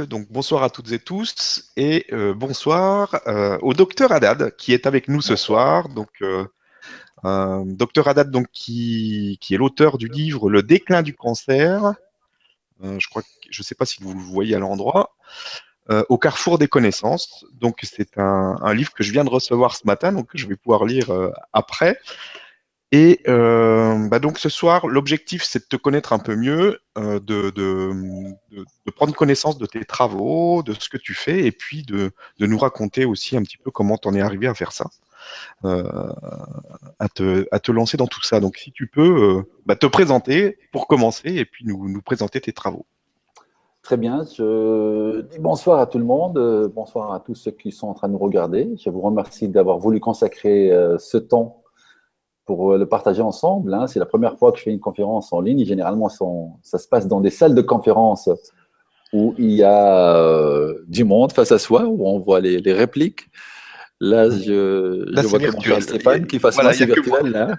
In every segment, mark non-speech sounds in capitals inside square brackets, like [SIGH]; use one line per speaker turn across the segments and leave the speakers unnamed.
Donc bonsoir à toutes et tous et euh, bonsoir euh, au docteur Haddad qui est avec nous ce soir. Donc euh, docteur Haddad donc qui, qui est l'auteur du livre Le déclin du cancer. je crois que je ne sais pas si vous le voyez à l'endroit. au carrefour des connaissances. Donc c'est un, un, livre que je viens de recevoir ce matin, donc je vais pouvoir lire après. Et euh, bah donc ce soir, l'objectif, c'est de te connaître un peu mieux, euh, de, prendre connaissance de tes travaux, de ce que tu fais, et puis de, nous raconter aussi un petit peu comment tu en es arrivé à faire ça, euh, à, te, lancer dans tout ça. Donc si tu peux bah, te présenter pour commencer, et puis nous, nous présenter tes travaux.
Très bien, je dis bonsoir à tout le monde, bonsoir à tous ceux qui sont en train de nous regarder. Je vous remercie d'avoir voulu consacrer ce temps pour euh, le partager ensemble. Hein. C'est la première fois que je fais une conférence en ligne. Généralement, ça se passe dans des salles de conférence où il y a euh, du monde face à soi, où on voit les, répliques. Là, je,
je vois comment
Stéphane qui fasse voilà, virtuel. Là.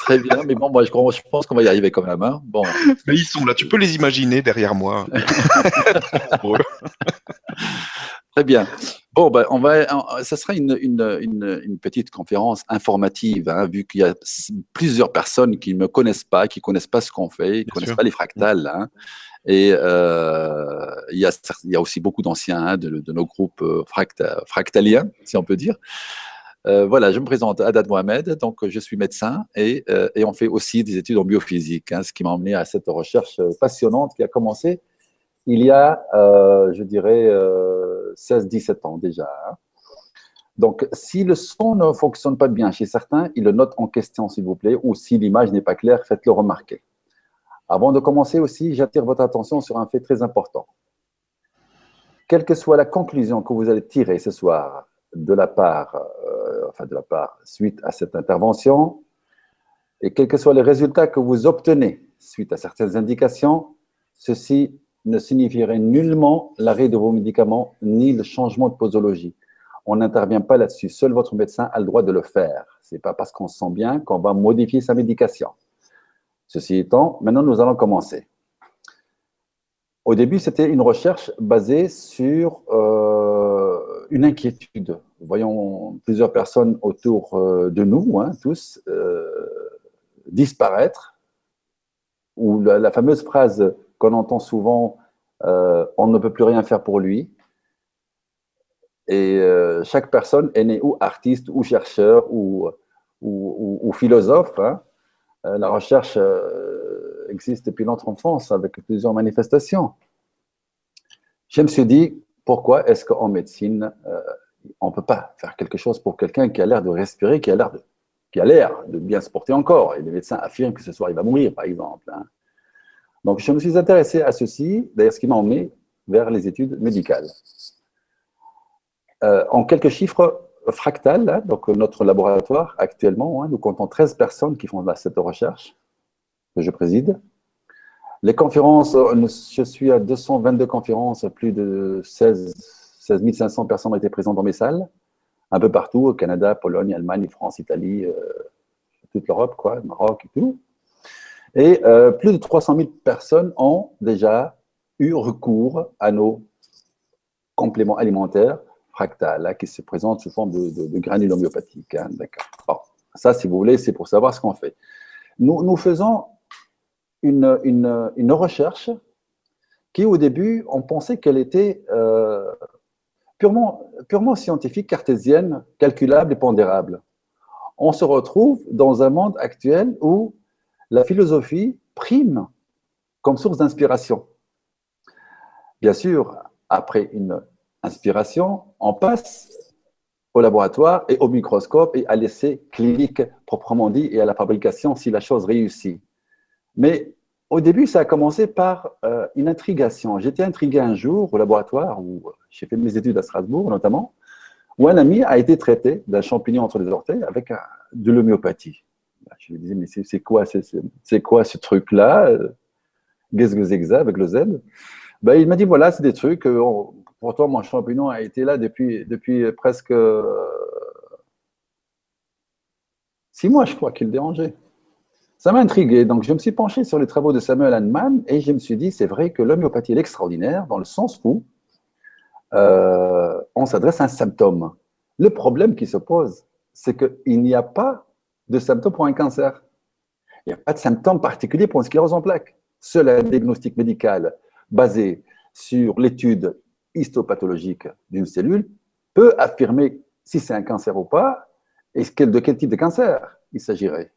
Très bien, mais bon, moi, je, je pense qu'on va y arriver quand même. Hein. Bon.
Mais ils sont là, tu peux les imaginer derrière moi. [LAUGHS]
Très bien. Bon, ben, on va, ça sera une, une, une, petite conférence informative, hein, vu qu'il y a plusieurs personnes qui ne me connaissent pas, qui ne connaissent pas ce qu'on fait, qui ne connaissent pas les fractales. Hein. Et euh, il, y a, il y a aussi beaucoup d'anciens hein, de, de, nos groupes euh, fractaliens, si on peut dire. Euh, voilà, je me présente Haddad Mohamed, donc je suis médecin et, euh, et on fait aussi des études en biophysique, ce qui m'a emmené à cette recherche passionnante qui a commencé il y a, je dirais, 16-17 euh, ans déjà. Hein. Donc, si le son ne fonctionne pas bien chez certains, ils le notent en question, s'il vous plaît, ou si l'image n'est pas claire, faites-le remarquer. Avant de commencer aussi, j'attire votre attention sur un fait très important. Quelle que soit la conclusion que vous allez tirer ce soir de la part, euh, enfin de la part suite à cette intervention, et quels que soient les résultats que vous obtenez suite à certaines indications, ceci ne signifierait nullement l'arrêt de vos médicaments ni le changement de posologie. On n'intervient pas là-dessus. Seul votre médecin a le droit de le faire. Ce n'est pas parce qu'on se sent bien qu'on va modifier sa médication. Ceci étant, maintenant nous allons commencer. Au début, c'était une recherche basée sur euh, une inquiétude. Voyons plusieurs personnes autour euh, de nous, hein, tous, euh, disparaître, ou la fameuse phrase qu'on entend souvent euh, on ne peut plus rien faire pour lui. Et euh, chaque personne est née ou artiste, ou chercheur, ou, ou, philosophe. Hein. Euh, la recherche existe depuis notre enfance avec plusieurs manifestations. Je me suis dit, pourquoi est-ce qu'en médecine, on ne peut pas faire quelque chose pour quelqu'un qui a l'air de respirer, qui a l'air de, qui a l'air de bien se porter encore? Et les médecins affirment que ce soir, il va mourir, par exemple. Hein. Donc, je me suis intéressé à ceci, d'ailleurs, ce qui m'a emmené vers les études médicales. Euh, en quelques chiffres fractales, donc notre laboratoire actuellement, hein, nous comptons 13 personnes qui font cette recherche que je préside. Les conférences, je suis à 222 conférences, plus de 16, 16 500 personnes ont été présentes dans mes salles, un peu partout, au Canada, Pologne, Allemagne, France, Italie, euh, toute l'Europe, quoi, Maroc et tout. Et euh, plus de 300 000 personnes ont déjà eu recours à nos compléments alimentaires fractales, hein, qui se présentent sous forme de, granules homéopathiques. Hein, D'accord. ça, si vous voulez, c'est pour savoir ce qu'on fait. Nous, faisons une, une, une, recherche qui, au début, on pensait qu'elle était euh, purement, purement scientifique, cartésienne, calculable et pondérable. On se retrouve dans un monde actuel où la philosophie prime comme source d'inspiration. Bien sûr, après une inspiration, on passe au laboratoire et au microscope et à l'essai clinique proprement dit et à la fabrication si la chose réussit. Mais au début, ça a commencé par euh, une intrigation. J'étais intrigué un jour au laboratoire où j'ai fait mes études à Strasbourg notamment, où un ami a été traité d'un champignon entre les orteils avec de l'homéopathie. Je lui disais, mais c'est quoi, c'est ce truc-là Qu'est-ce avec le Z? Bah, Il m'a dit, voilà, c'est des trucs. Euh, pourtant, mon champignon a été là depuis, presque six mois, je crois, qu'il dérangeait. Ça m'a intrigué. Donc, je me suis penché sur les travaux de Samuel Hahnemann et je me suis dit, c'est vrai que l'homéopathie est extraordinaire dans le sens où euh, on s'adresse à un symptôme. Le problème qui se pose, c'est qu'il n'y a pas de symptômes pour un cancer. Il n'y a pas de symptômes particuliers pour une sclérose en plaques. Seul un diagnostic médical basé sur l'étude histopathologique d'une cellule peut affirmer si c'est un cancer ou pas et de quel type de cancer il s'agirait.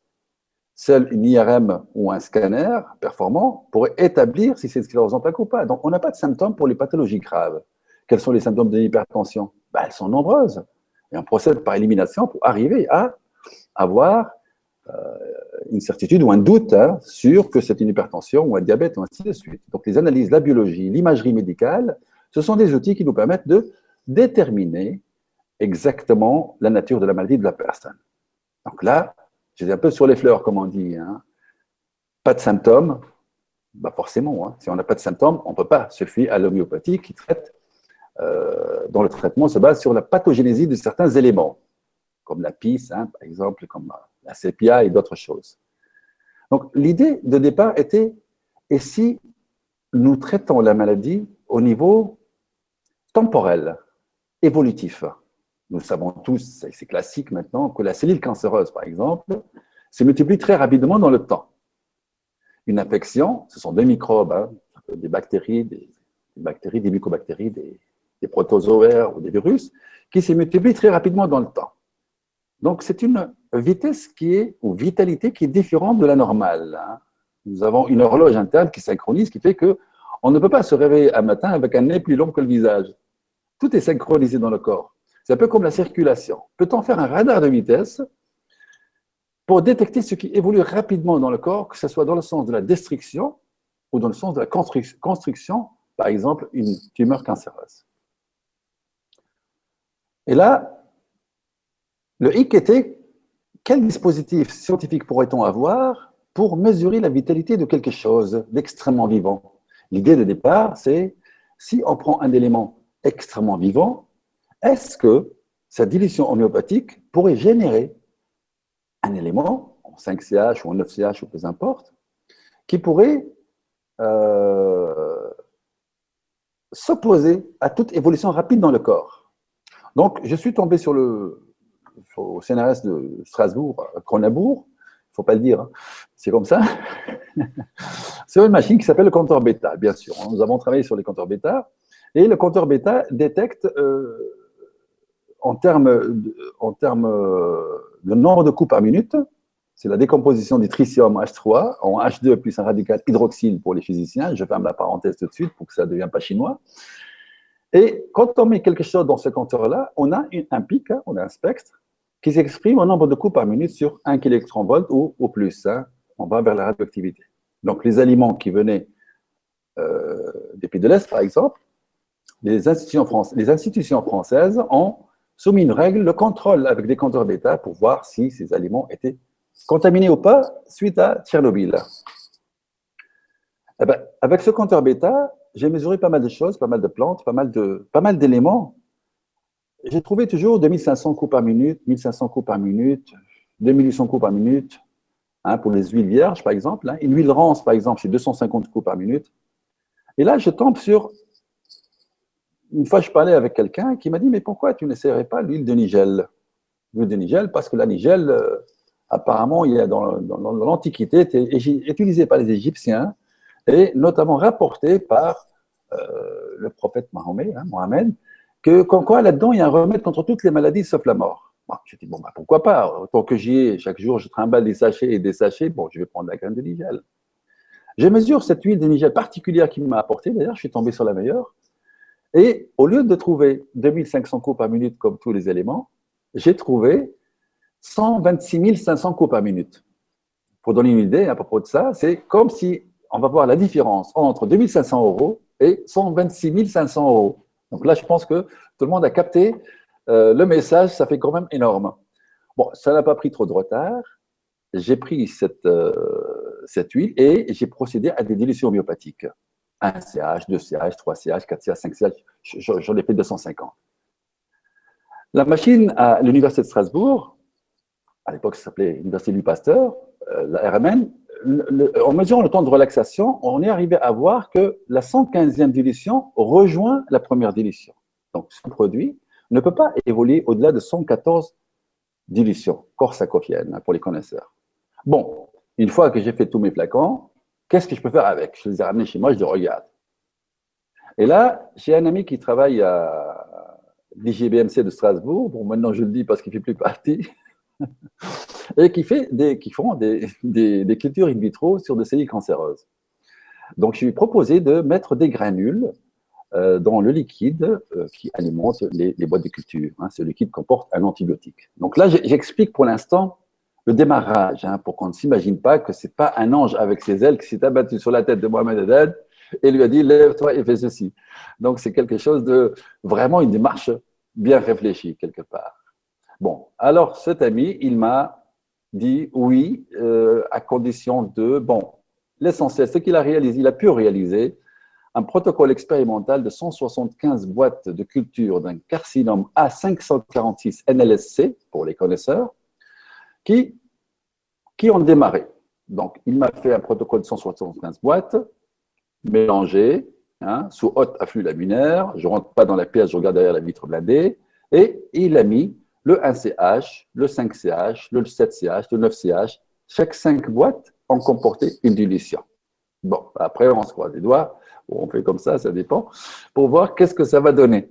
Seul une IRM ou un scanner performant pourrait établir si c'est une sclérose en plaques ou pas. Donc, on n'a pas de symptômes pour les pathologies graves. Quels sont les symptômes de l'hypertension? Ben, Elles sont nombreuses. Et on procède par élimination pour arriver à avoir euh, une certitude ou un doute hein, sur que c'est une hypertension ou un diabète, ou ainsi de suite. Donc, les analyses, la biologie, l'imagerie médicale, ce sont des outils qui nous permettent de déterminer exactement la nature de la maladie de la personne. Donc là, j'étais un peu sur les fleurs, comme on dit. Hein. Pas de symptômes, bah forcément. Hein. Si on n'a pas de symptômes, on ne peut pas se fier à l'homéopathie qui traite, euh, dont le traitement se base sur la pathogénésie de certains éléments, comme la pisse, hein, par exemple, comme la sépia et d'autres choses. Donc l'idée de départ était, et si nous traitons la maladie au niveau temporel, évolutif? Nous savons tous, c'est classique maintenant, que la cellule cancéreuse, par exemple, se multiplie très rapidement dans le temps. Une infection, ce sont des microbes, hein, des bactéries, des, bactéries, des mycobactéries, des, protozoaires ou des virus, qui se multiplient très rapidement dans le temps. Donc, c'est une vitesse qui est, ou vitalité qui est différente de la normale. Hein. Nous avons une horloge interne qui synchronise, qui fait que on ne peut pas se réveiller un matin avec un nez plus long que le visage. Tout est synchronisé dans le corps. C'est un peu comme la circulation. Peut-on faire un radar de vitesse pour détecter ce qui évolue rapidement dans le corps, que ce soit dans le sens de la destruction ou dans le sens de la construction, par exemple une tumeur cancéreuse? Et là, le hic était quel dispositif scientifique pourrait-on avoir pour mesurer la vitalité de quelque chose d'extrêmement vivant? L'idée de départ, c'est si on prend un élément extrêmement vivant, est-ce que cette dilution homéopathique pourrait générer un élément, en 5CH ou en 9CH ou peu importe, qui pourrait euh, s'opposer à toute évolution rapide dans le corps? Donc, je suis tombé sur le au CNRS de Strasbourg, Cronenbourg, il faut pas le dire, hein. c'est comme ça, [LAUGHS] C'est une machine qui s'appelle le compteur bêta, bien sûr. Nous avons travaillé sur les compteurs bêta, et le compteur bêta détecte euh, en termes, en termes euh, de nombre de coups par minute, c'est la décomposition du tritium H3 en H2 plus un radical hydroxyle pour les physiciens. Je ferme la parenthèse tout de suite pour que ça ne devienne pas chinois. Et quand on met quelque chose dans ce compteur-là, on a un pic, hein, on a un spectre qui s'exprime en nombre de coups par minute sur 1 kV ou au plus. Hein. on va vers la radioactivité. Donc les aliments qui venaient euh, des pays de l'Est, par exemple, les institutions, françaises ont soumis une règle, le contrôle avec des compteurs bêta pour voir si ces aliments étaient contaminés ou pas suite à Tchernobyl. Eh ben, avec ce compteur bêta, j'ai mesuré pas mal de choses, pas mal de plantes, pas mal d'éléments. J'ai trouvé toujours 2500 coups par minute, 1500 coups par minute, 2800 coups par minute, hein, pour les huiles vierges, par exemple. Hein. Une huile rance, par exemple, c'est 250 coups par minute. Et là, je tombe sur une fois, je parlais avec quelqu'un qui m'a dit Mais pourquoi tu n'essaierais pas l'huile de Nigel L'huile de Nigel, parce que la Nigel, euh, apparemment, il y a dans, l'Antiquité, était utilisée par les Égyptiens et notamment rapportée par euh, le prophète Mahomet, hein, que quoi là-dedans, il y a un remède contre toutes les maladies sauf la mort. Bon, je dis Bon, bah, pourquoi pas? Tant que j'y ai, chaque jour, je trimballe des sachets et des sachets, bon, je vais prendre la graine de Nigel. Je mesure cette huile de Nigel particulière qu'il m'a apportée, d'ailleurs, je suis tombé sur la meilleure. Et au lieu de trouver 2500 coups par minute comme tous les éléments, j'ai trouvé 126 500 coups par minute. Pour donner une idée à propos de ça, c'est comme si on va voir la différence entre 2500 euros et 126 500 euros. Donc là, je pense que tout le monde a capté euh, le message, ça fait quand même énorme. Bon, ça n'a pas pris trop de retard. J'ai pris cette, euh, huile et j'ai procédé à des dilutions homéopathiques. 1 CH, 2 CH, 3 CH, 4 CH, 5 CH, j'en ai fait 250. La machine à l'Université de Strasbourg, à l'époque ça s'appelait l'Université du Pasteur, euh, la RMN, en mesurant le temps de relaxation, on est arrivé à voir que la 115e dilution rejoint la première dilution. Donc, ce produit ne peut pas évoluer au-delà de 114 dilutions corsacophiennes hein, pour les connaisseurs. Bon, une fois que j'ai fait tous mes flacons, qu'est-ce que je peux faire avec? Je les ai ramenés chez moi, je dis regarde. Et là, j'ai un ami qui travaille à l'IGBMC de Strasbourg. Bon, maintenant je le dis parce qu'il ne fait plus partie. Et qui, font des, des, cultures in vitro sur des cellules cancéreuses. Donc, je lui ai proposé de mettre des granules euh, dans le liquide euh, qui alimente les, boîtes de culture. Hein. Ce liquide comporte un antibiotique. Donc là, j'explique pour l'instant le démarrage, hein, pour qu'on ne s'imagine pas que ce n'est pas un ange avec ses ailes qui s'est abattu sur la tête de Mohamed Haddad et lui a dit lève-toi et fais ceci. Donc c'est quelque chose de vraiment une démarche bien réfléchie quelque part. Bon, alors cet ami, il m'a dit oui, euh, à condition de, bon, l'essentiel, ce qu'il a réalisé, il a pu réaliser un protocole expérimental de 175 boîtes de culture d'un carcinome A546 NLSC, pour les connaisseurs, qui, qui ont démarré. Donc, il m'a fait un protocole de 175 boîtes, mélangées, hein, sous haute afflux laminaire. Je ne rentre pas dans la pièce, je regarde derrière la vitre blindée. Et il a mis le 1CH, le 5CH, le 7CH, le 9CH. Chaque 5 boîtes ont comporté une dilution. Bon, après, on se croise les doigts, on fait comme ça, ça dépend, pour voir qu'est-ce que ça va donner.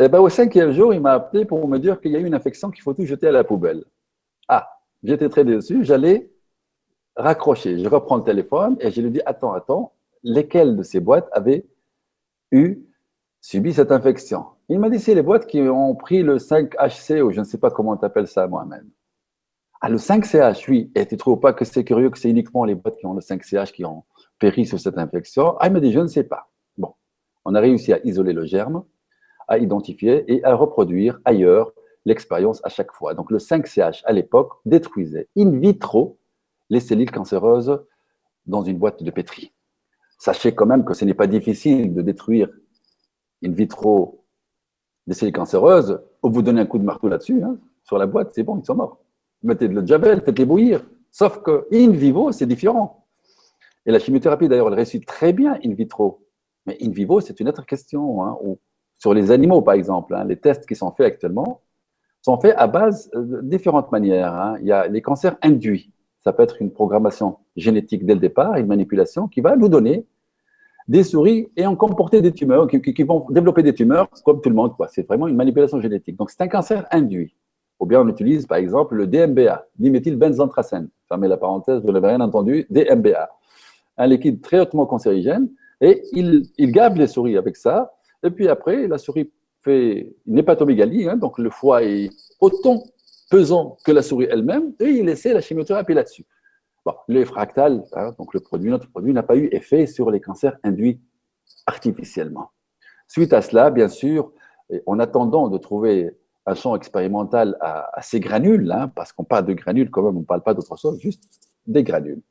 Et eh ben, au cinquième jour, il m'a appelé pour me dire qu'il y a eu une infection qu'il faut tout jeter à la poubelle. Ah, j'étais très déçu, j'allais raccrocher. Je reprends le téléphone et je lui dis Attends, attends, lesquelles de ces boîtes avaient eu, subi cette infection Il m'a dit C'est les boîtes qui ont pris le 5HC, ou je ne sais pas comment tu appelles ça moi-même. Ah, le 5CH, oui. Et tu ne trouves pas que c'est curieux que c'est uniquement les boîtes qui ont le 5CH qui ont péri sur cette infection? Ah, il m'a dit, je ne sais pas. Bon, on a réussi à isoler le germe, à identifier et à reproduire ailleurs l'expérience à chaque fois. Donc le 5CH, à l'époque, détruisait in vitro les cellules cancéreuses dans une boîte de pétri. Sachez quand même que ce n'est pas difficile de détruire in vitro des cellules cancéreuses. Vous donnez un coup de marteau là-dessus, hein, sur la boîte, c'est bon, ils sont morts. Mettez de la javel, faites-les bouillir. Sauf que in vivo, c'est différent. Et la chimiothérapie, d'ailleurs, elle réussit très bien in vitro. Mais in vivo, c'est une autre question. Hein, sur les animaux, par exemple, hein, les tests qui sont faits actuellement sont faits à base de différentes manières. Il y a les cancers induits. Ça peut être une programmation génétique dès le départ, une manipulation qui va nous donner des souris et en comporter des tumeurs, qui, vont développer des tumeurs comme tout le monde. C'est vraiment une manipulation génétique. Donc, c'est un cancer induit. Ou bien on utilise, par exemple, le DMBA, diméthylbenzanthracène. Fermez la parenthèse, vous n'avez rien entendu, DMBA un liquide très hautement cancérigène, et il, il les souris avec ça, et puis après, la souris fait une hépatomégalie, hein, donc le foie est autant pesant que la souris elle-même, et il essaie la chimiothérapie là-dessus. Le fractal, hein, donc le produit, notre produit n'a pas eu effet sur les cancers induits artificiellement. Suite à cela, bien sûr, en attendant de trouver un champ expérimental à, ces granules, hein, parce qu'on parle de granules quand même, on ne parle pas d'autre chose, juste des granules.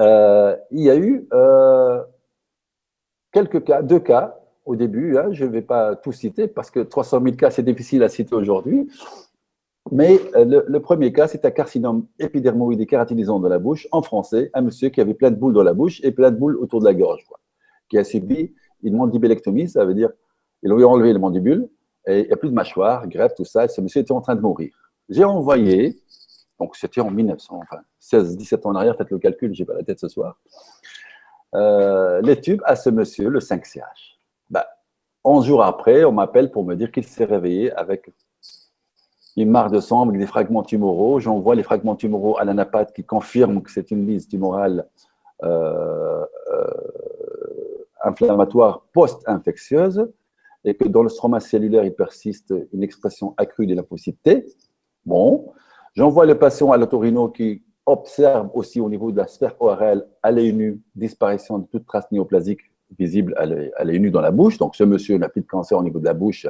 Euh, il y a eu euh, quelques cas, deux cas au début, hein, je ne vais pas tout citer parce que 300 000 cas, c'est difficile à citer aujourd'hui. Mais euh, le, premier cas, c'est un carcinome épidermoïde et kératinisant de la bouche en français, un monsieur qui avait plein de boules dans la bouche et plein de boules autour de la gorge, qui a subi une mandibélectomie, ça veut dire ils lui ont enlevé les mandibules et il n'y a plus de mâchoire, greffe, tout ça, et ce monsieur était en train de mourir. J'ai envoyé donc c'était en 1900, enfin 16, 17 ans en arrière, faites le calcul, j'ai pas la tête ce soir. Euh, les tubes à ce monsieur, le 5CH. Bah, 11 jours après, on m'appelle pour me dire qu'il s'est réveillé avec une marque de sang avec des fragments tumoraux. J'envoie les fragments tumoraux à l'anapathe qui confirme que c'est une lise tumorale euh, euh, inflammatoire post-infectieuse et que dans le stroma cellulaire, il persiste une expression accrue des lymphocytes T. Bon, J'envoie le patient à l'autorino qui observe aussi au niveau de la sphère ORL à l'œil disparition de toute trace néoplasique visible à l'œil dans la bouche. Donc, ce monsieur n'a plus de cancer au niveau de la bouche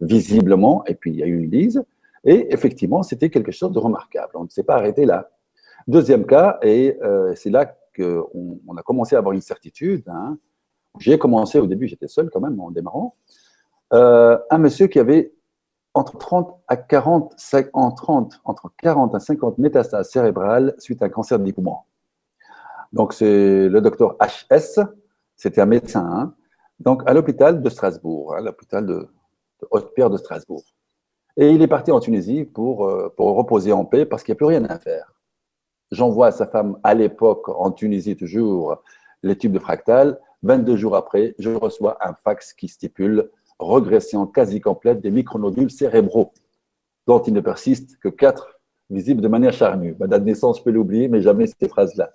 visiblement, et puis il y a eu une lise. Et effectivement, c'était quelque chose de remarquable. On ne s'est pas arrêté là. Deuxième cas, et euh, c'est là qu'on on a commencé à avoir une certitude. Hein. J'ai commencé au début, j'étais seul quand même en démarrant. Euh, un monsieur qui avait entre 30 à 40, en 30, entre 40 à 50 métastases cérébrales suite à un cancer des poumons. Donc, c'est le docteur HS, c'était un médecin, hein. donc à l'hôpital de Strasbourg, hein, l'hôpital de, Haute-Pierre de Strasbourg. Et il est parti en Tunisie pour, euh, pour reposer en paix parce qu'il n'y a plus rien à faire. J'envoie à sa femme à l'époque, en Tunisie toujours, les tubes de fractal. 22 jours après, je reçois un fax qui stipule régression quasi complète des micronodules cérébraux, dont il ne persiste que 4 visibles de manière charnue. Ma date de naissance, je peux l'oublier, mais jamais ces phrases-là.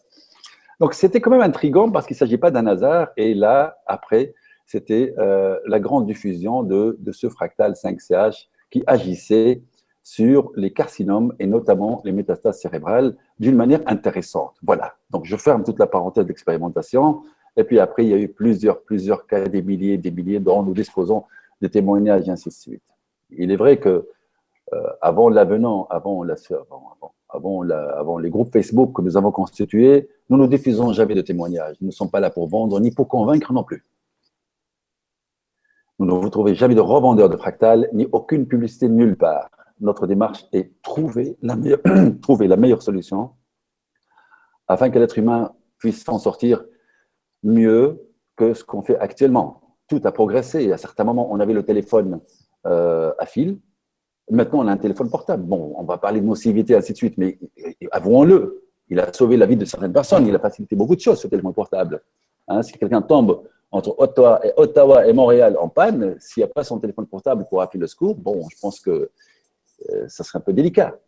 Donc c'était quand même intriguant parce qu'il ne s'agit pas d'un hasard. Et là, après, c'était euh, la grande diffusion de, de ce fractal 5CH qui agissait sur les carcinomes et notamment les métastases cérébrales d'une manière intéressante. Voilà. Donc, je ferme toute la parenthèse d'expérimentation. Et puis après, il y a eu plusieurs, plusieurs cas, des milliers, des milliers dont nous disposons des témoignages et ainsi de suite. Il est vrai que euh, avant l'avenant, avant, la, avant, avant, les groupes Facebook que nous avons constitués, nous ne diffusons jamais de témoignages. Nous ne sommes pas là pour vendre ni pour convaincre non plus. Nous ne vous trouvez jamais de revendeurs de fractales ni aucune publicité nulle part notre démarche est trouver la meilleure, [CLEARS THROAT] trouver la meilleure solution afin que l'être humain puisse s'en sortir mieux que ce qu'on fait actuellement. Tout a progressé. À certains moments, on avait le téléphone euh, à fil. Maintenant, on a un téléphone portable. Bon, on va parler de nocivité, ainsi de suite, mais avouons-le, il a sauvé la vie de certaines personnes. Il a facilité beaucoup de choses, ce téléphone portable. Hein, si quelqu'un tombe entre Ottawa et, Ottawa et Montréal en panne, s'il n'y a pas son téléphone portable pour appeler le secours, bon, je pense que euh, ça serait un peu délicat.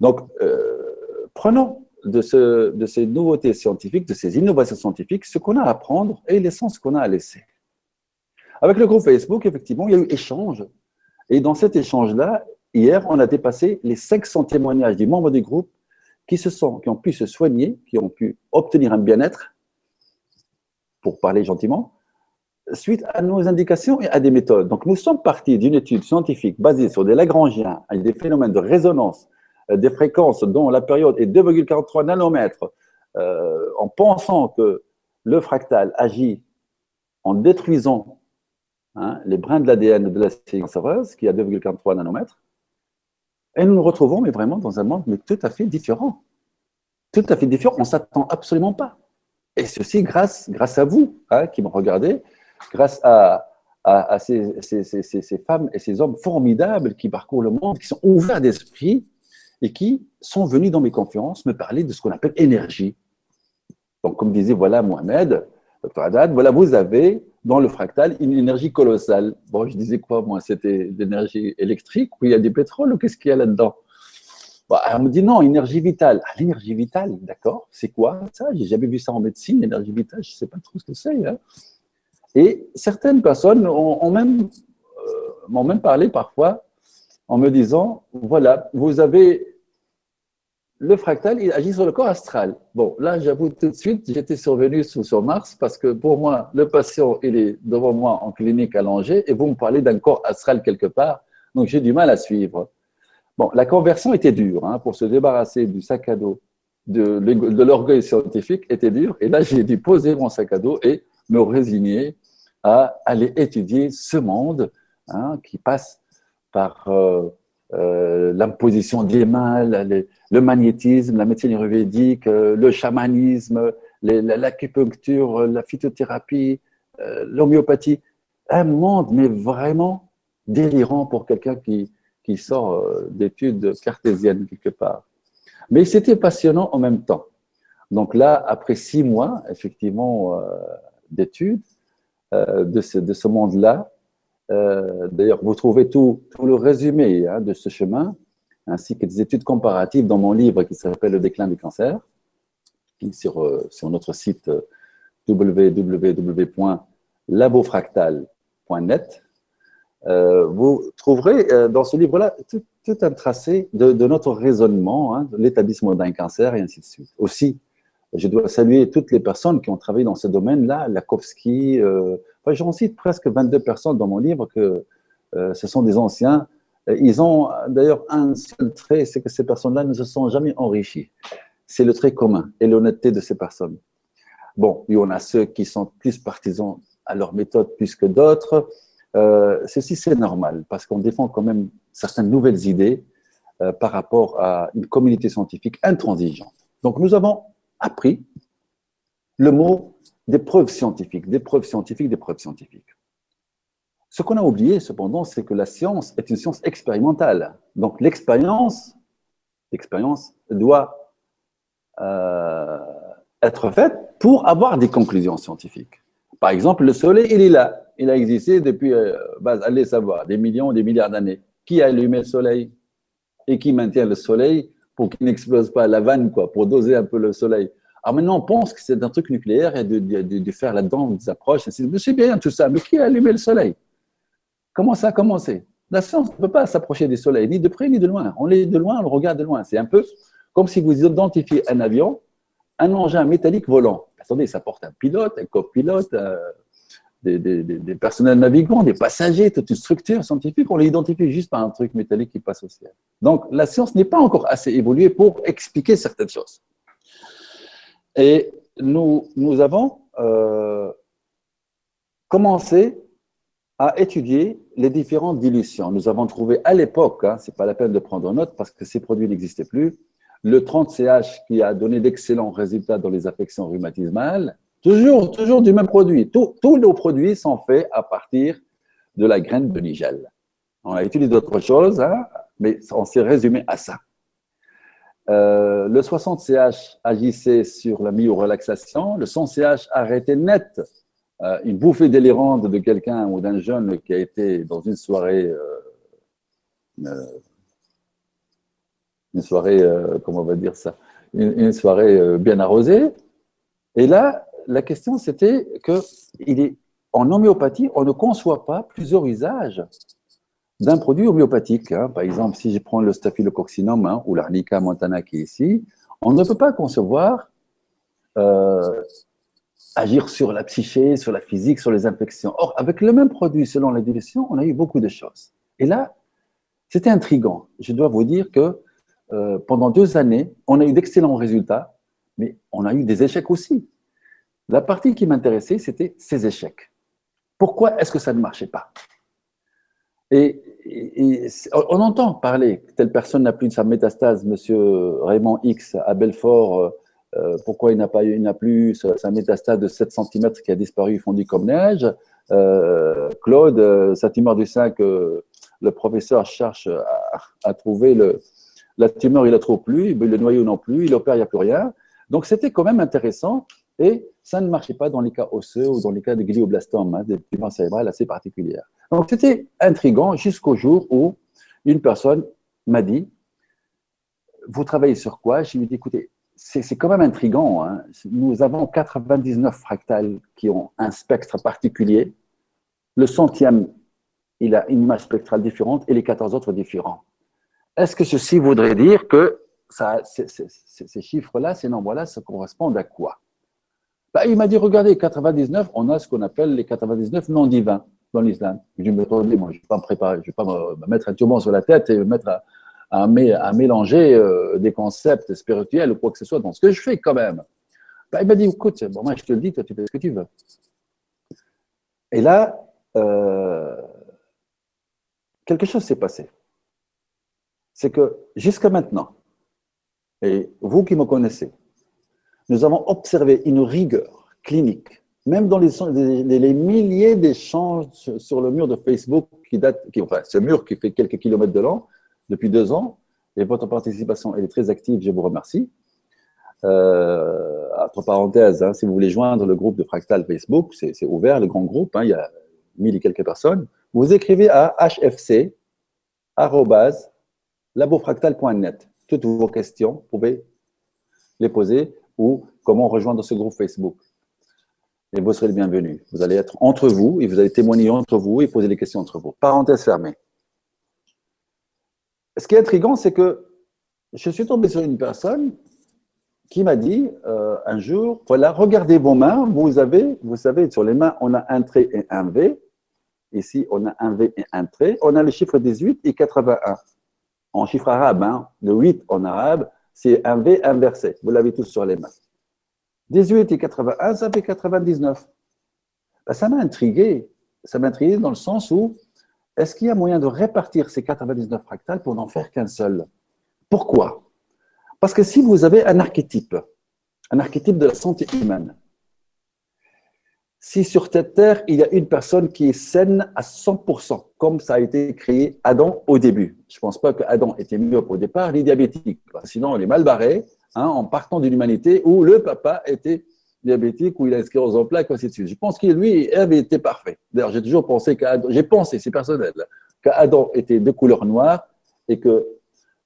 Donc, euh, prenons de, ce, de, ces nouveautés scientifiques, de ces innovations scientifiques, ce qu'on a à apprendre et l'essence qu'on a à laisser. Avec le groupe Facebook, effectivement, il y a eu échange. Et dans cet échange-là, hier, on a dépassé les 500 témoignages des membres du groupe qui, se sont, qui ont pu se soigner, qui ont pu obtenir un bien-être, pour parler gentiment, suite à nos indications et à des méthodes. Donc, nous sommes partis d'une étude scientifique basée sur des Lagrangiens et des phénomènes de résonance euh, des fréquences dont la période est 2,43 nanomètres, euh, en pensant que le fractal agit en détruisant hein, les brins de l'ADN de la séquence heureuse, qui est à 2,43 nanomètres. Et nous nous retrouvons, mais vraiment, dans un monde mais tout à fait différent. Tout à fait différent. On ne s'attend absolument pas. Et ceci grâce, grâce à vous hein, qui me regardez, grâce à, ces, femmes et ces hommes formidables qui parcourent le monde, qui sont ouverts d'esprit et qui sont venus dans mes conférences me parler de ce qu'on appelle énergie. Donc, comme disait, voilà Mohamed, Dr Haddad, voilà, vous avez dans le fractal une énergie colossale. Bon, je disais quoi, moi C'était l'énergie électrique ou il y a du pétrole ou qu'est-ce qu'il y a là-dedans? Bah, Elle me dit non, énergie vitale. Ah, l'énergie vitale, d'accord, c'est quoi ça? J'ai jamais vu ça en médecine, énergie vitale, je ne sais pas trop ce que c'est. Hein et certaines personnes euh, m'ont même parlé parfois en me disant, voilà, vous avez le fractal, il agit sur le corps astral. Bon, là, j'avoue tout de suite, j'étais survenu sous, sur Mars parce que pour moi, le patient, il est devant moi en clinique allongé et vous me parlez d'un corps astral quelque part, donc j'ai du mal à suivre. Bon, la conversion était dure hein, pour se débarrasser du sac à dos, de, l'orgueil scientifique était dure. Et là, j'ai dû poser mon sac à dos et me résigner à aller étudier ce monde hein, qui passe par euh, euh, l'imposition des mains, le magnétisme, la médecine ayurvédique, euh, le chamanisme, l'acupuncture, la phytothérapie, l'homéopathie. Un monde, mais vraiment délirant pour quelqu'un qui, qui sort d'études cartésiennes quelque part. Mais c'était passionnant en même temps. Donc là, après six mois, effectivement, d'études, euh, de ce, de ce monde-là. Euh, d'ailleurs, vous trouvez tout, tout le résumé hein, de ce chemin, ainsi que des études comparatives dans mon livre qui s'appelle Le déclin du cancer, sur, euh, sur notre site www.labofractal.net. vous trouverez dans ce livre-là tout, un tracé de, notre raisonnement, hein, l'établissement d'un cancer et ainsi de suite. Aussi, je dois saluer toutes les personnes qui ont travaillé dans ce domaine-là, Lakowski, euh, j'en cite presque 22 personnes dans mon livre que euh, ce sont des anciens. Ils ont d'ailleurs un seul trait, c'est que ces personnes-là ne se sont jamais enrichies. C'est le trait commun et l'honnêteté de ces personnes. Bon, il y en a ceux qui sont plus partisans à leur méthode plus que d'autres. Euh, ceci, c'est normal parce qu'on défend quand même certaines nouvelles idées euh, par rapport à une communauté scientifique intransigeante. Donc, nous avons appris le mot des preuves scientifiques, des preuves scientifiques, des preuves scientifiques. Ce qu'on a oublié, cependant, c'est que la science est une science expérimentale. Donc l'expérience, doit euh, être faite pour avoir des conclusions scientifiques. Par exemple, le Soleil, il est là. Il a existé depuis, euh, allez savoir, des millions, des milliards d'années. Qui a allumé le Soleil et qui maintient le Soleil pour qu'il n'explose pas la vanne, quoi, pour doser un peu le Soleil? Alors maintenant, on pense que c'est un truc nucléaire et de, de, faire là-dedans des approches. C'est bien tout ça, mais qui a allumé le Soleil? Comment ça a commencé? La science ne peut pas s'approcher du Soleil, ni de près ni de loin. On est de loin, on le regarde de loin. C'est un peu comme si vous identifiez un avion, un engin métallique volant. Attendez, ça porte un pilote, un copilote, euh, des, personnels navigants, des passagers, toute une structure scientifique. On l'identifie juste par un truc métallique qui passe au ciel. Donc la science n'est pas encore assez évoluée pour expliquer certaines choses. Et nous, avons euh, commencé à étudier les différentes dilutions. Nous avons trouvé à l'époque, hein, ce n'est pas la peine de prendre note parce que ces produits n'existaient plus, le 30CH qui a donné d'excellents résultats dans les affections rhumatismales, toujours, toujours du même produit. tous nos produits sont faits à partir de la graine de nigel. On a étudié d'autres choses, hein, mais on s'est résumé à ça. Euh, le 60CH agissait sur la myorelaxation, le 100CH arrêtait net euh, une bouffée délirante de quelqu'un ou d'un jeune qui a été dans une soirée, euh, une soirée, comment on va dire ça, une, soirée bien arrosée. Et là, la question c'était que il est, en homéopathie, on ne conçoit pas plusieurs usages d'un produit homéopathique. Hein. Par exemple, si je prends le staphylococcinum hein, ou l'arnica montana qui est ici, on ne peut pas concevoir agir sur la psyché, sur la physique, sur les infections. Or, avec le même produit, selon la dilution, on a eu beaucoup de choses. Et là, c'était intriguant. Je dois vous dire que euh, pendant deux années, on a eu d'excellents résultats, mais on a eu des échecs aussi. La partie qui m'intéressait, c'était ces échecs. Pourquoi est-ce que ça ne marchait pas? Et, on entend parler, telle personne n'a plus de sa métastase, monsieur Raymond X à Belfort, euh, euh, pourquoi il n'a pas il n'a plus sa, métastase de 7 cm qui a disparu fondu comme neige? Claude, sa tumeur du sein que le professeur cherche à, trouver le, la tumeur, il la trouve plus, le noyau non plus, il opère, il n'y a plus rien. Donc c'était quand même intéressant et ça ne marchait pas dans les cas osseux ou dans les cas de glioblastomes, hein, des tumeurs cérébrales assez particulières. Donc c'était intriguant jusqu'au jour où une personne m'a dit, vous travaillez sur quoi? Je lui ai dit, écoutez, c'est quand même intriguant. Hein. Nous avons 99 fractales qui ont un spectre particulier. Le centième, il a une image spectrale différente et les 14 autres différents. Est-ce que ceci voudrait dire que ces chiffres-là, ces nombres-là, ça correspondent à quoi? Bah, Il m'a dit, regardez, 99, on a ce qu'on appelle les 99 non divins dans l'islam. Je me dis, moi, je ne vais pas me préparer, je ne vais pas me mettre un turban sur la tête et me mettre à, mélanger euh, des concepts spirituels ou quoi que ce soit dans ce que je fais quand même. Ben, il m'a dit, écoute, bon, moi je te le dis, toi tu fais ce que tu veux. Et là, euh, quelque chose s'est passé. C'est que jusqu'à maintenant, et vous qui me connaissez, nous avons observé une rigueur clinique, même dans les, milliers d'échanges sur le mur de Facebook qui date, qui, enfin, ce mur qui fait quelques kilomètres de long, depuis deux ans et votre participation est très active, je vous remercie. Euh, entre parenthèses, hein, si vous voulez joindre le groupe de Fractal Facebook, c'est ouvert, le grand groupe, hein, il y a mille et quelques personnes. Vous écrivez à hfc.labofractal.net. Toutes vos questions, vous pouvez les poser ou comment rejoindre ce groupe Facebook. Et vous serez le bienvenu. Vous allez être entre vous et vous allez témoigner entre vous et poser des questions entre vous. Parenthèse fermée ce qui est intriguant, c'est que je suis tombé sur une personne qui m'a dit euh, un jour, voilà, regardez vos mains, vous avez, vous savez, sur les mains, on a un trait et un V. Ici, on a un V et un trait. On a les chiffres 18 et 81. En chiffre arabe, hein, le 8 en arabe, c'est un V inversé. Vous l'avez tous sur les mains. 18 et 81, ça fait 99. Ben, ça m'a intrigué. Ça m'a intrigué dans le sens où est-ce qu'il y a moyen de répartir ces 99 fractales pour n'en faire qu'un seul? Pourquoi? Parce que si vous avez un archétype, un archétype de la santé humaine, si sur cette terre, il y a une personne qui est saine à 100%, comme ça a été créé Adam au début. Je ne pense pas que Adam était mieux au départ, ni diabétique. Sinon, on est mal barré hein, en partant d'une humanité où le papa était diabétique, où il a inscrit aux plaques, ainsi de suite. Je pense que lui et Ève. D'ailleurs, j'ai toujours pensé qu'Adam, j'ai pensé, c'est personnel, qu'Adam était de couleur noire et que,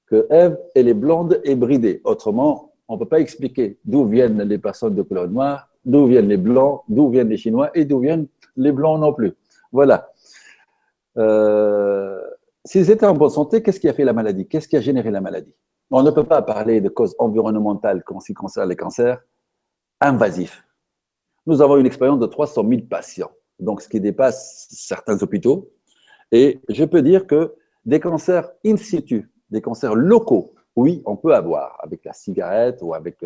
que Ève, elle est blonde et bridée. Autrement, on ne peut pas expliquer d'où viennent les personnes de couleur noire d'où viennent les Blancs, d'où viennent les Chinois et d'où viennent les Blancs non plus. Voilà. Euh, S'ils étaient en bonne santé, qu'est-ce qui a fait la maladie? Qu'est-ce qui a généré la maladie? On ne peut pas parler de causes environnementales quand il concerne les cancers invasifs. Nous avons une expérience de 300 000 patients, donc ce qui dépasse certains hôpitaux. Et je peux dire que des cancers in situ, des cancers locaux, oui, on peut avoir avec la cigarette ou avec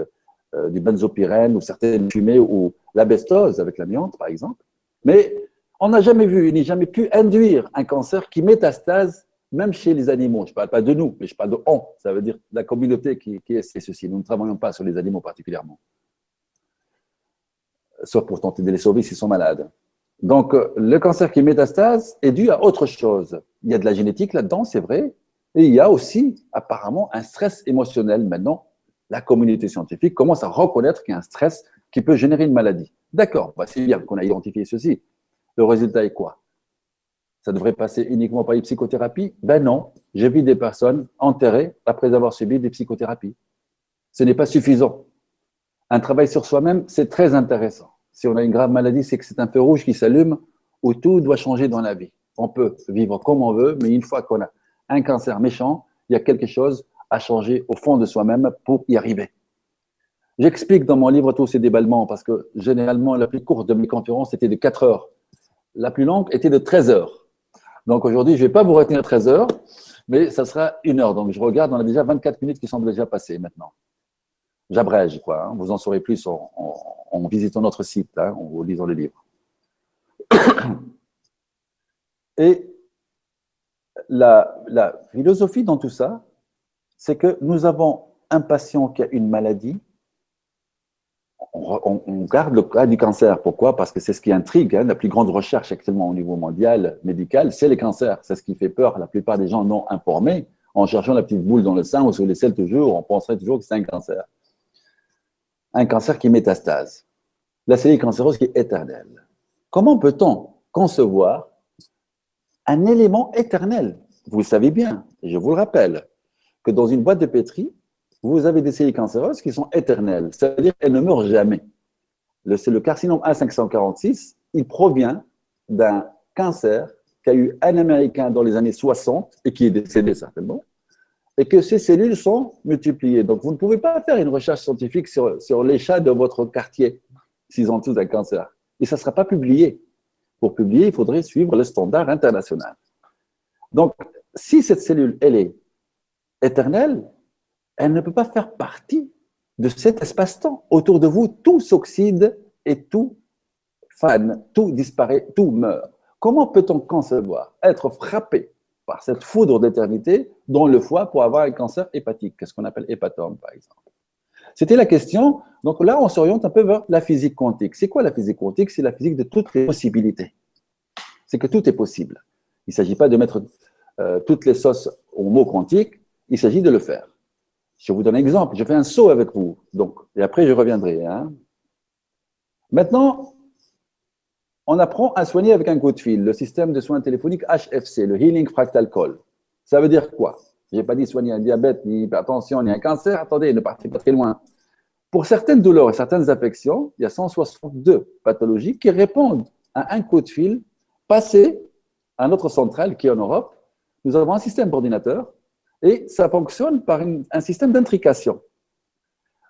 euh, euh, du benzopyrène ou certaines fumées ou l'abestose avec l'amiante, par exemple. Mais on n'a jamais vu, ni jamais pu induire un cancer qui métastase même chez les animaux. Je ne parle pas de nous, mais je parle de on. Ça veut dire la communauté qui, qui est ceci. Nous ne travaillons pas sur les animaux particulièrement. Sauf pour tenter de les sauver s'ils sont malades. Donc, le cancer qui métastase est dû à autre chose. Il y a de la génétique là-dedans, c'est vrai. Et il y a aussi, apparemment, un stress émotionnel maintenant la communauté scientifique commence à reconnaître qu'il y a un stress qui peut générer une maladie. D'accord, bah, c'est bien qu'on a identifié ceci. Le résultat est quoi? Ça devrait passer uniquement par les psychothérapies? Ben non, j'ai vu des personnes enterrées après avoir subi des psychothérapies. Ce n'est pas suffisant. Un travail sur soi-même, c'est très intéressant. Si on a une grave maladie, c'est que c'est un feu rouge qui s'allume où tout doit changer dans la vie. On peut vivre comme on veut, mais une fois qu'on a un cancer méchant, il y a quelque chose à changer au fond de soi-même pour y arriver. J'explique dans mon livre tous ces déballements parce que généralement, la plus courte de mes conférences était de 4 heures. La plus longue était de 13 heures. Donc aujourd'hui, je ne vais pas vous retenir 13 heures, mais ça sera une heure. Donc je regarde, on a déjà 24 minutes qui sont déjà passées maintenant. J'abrège, quoi. Hein. Vous en saurez plus en, visitant notre site, hein, en lisant les livres. [COUGHS] Et la philosophie dans tout ça, c'est que nous avons un patient qui a une maladie, on, garde le cas du cancer. Pourquoi? Parce que c'est ce qui intrigue. Hein. La plus grande recherche actuellement au niveau mondial médical, c'est les cancers. C'est ce qui fait peur la plupart des gens non informés. En cherchant la petite boule dans le sein ou sur les selles toujours, on penserait toujours que c'est un cancer. Un cancer qui métastase. La cellule cancéreuse qui est éternelle. Comment peut-on concevoir un élément éternel? Vous le savez bien, je vous le rappelle que dans une boîte de pétri, vous avez des cellules cancéreuses qui sont éternelles, c'est-à-dire qu'elles ne meurent jamais. C'est le carcinome A546, il provient d'un cancer qu'a eu un Américain dans les années 60 et qui est décédé certainement, et que ces cellules sont multipliées. Donc vous ne pouvez pas faire une recherche scientifique sur, sur les chats de votre quartier s'ils ont tous un cancer. Et ça ne sera pas publié. Pour publier, il faudrait suivre le standard international. Donc, si cette cellule, elle est éternelle, elle ne peut pas faire partie de cet espace-temps. Autour de vous, tout s'oxyde et tout fane, tout disparaît, tout meurt. Comment peut-on concevoir être frappé par cette foudre d'éternité dans le foie pour avoir un cancer hépatique, qu'est-ce qu'on appelle hépatome par exemple? C'était la question. Donc là, on s'oriente un peu vers la physique quantique. C'est quoi la physique quantique? C'est la physique de toutes les possibilités. C'est que tout est possible. Il ne s'agit pas de mettre euh, toutes les sauces au mot quantique, il s'agit de le faire. Je vous donne un exemple. Je fais un saut avec vous. Donc, et après, je reviendrai. Hein. Maintenant, on apprend à soigner avec un coup de fil, le système de soins téléphoniques HFC, le Healing Fractal Call. Ça veut dire quoi? Je n'ai pas dit soigner un diabète, ni hypertension, ni un cancer. Attendez, ne partez pas très loin. Pour certaines douleurs et certaines affections, il y a 162 pathologies qui répondent à un coup de fil passé à notre centrale qui est en Europe. Nous avons un système d'ordinateur et ça fonctionne par un système d'intrication.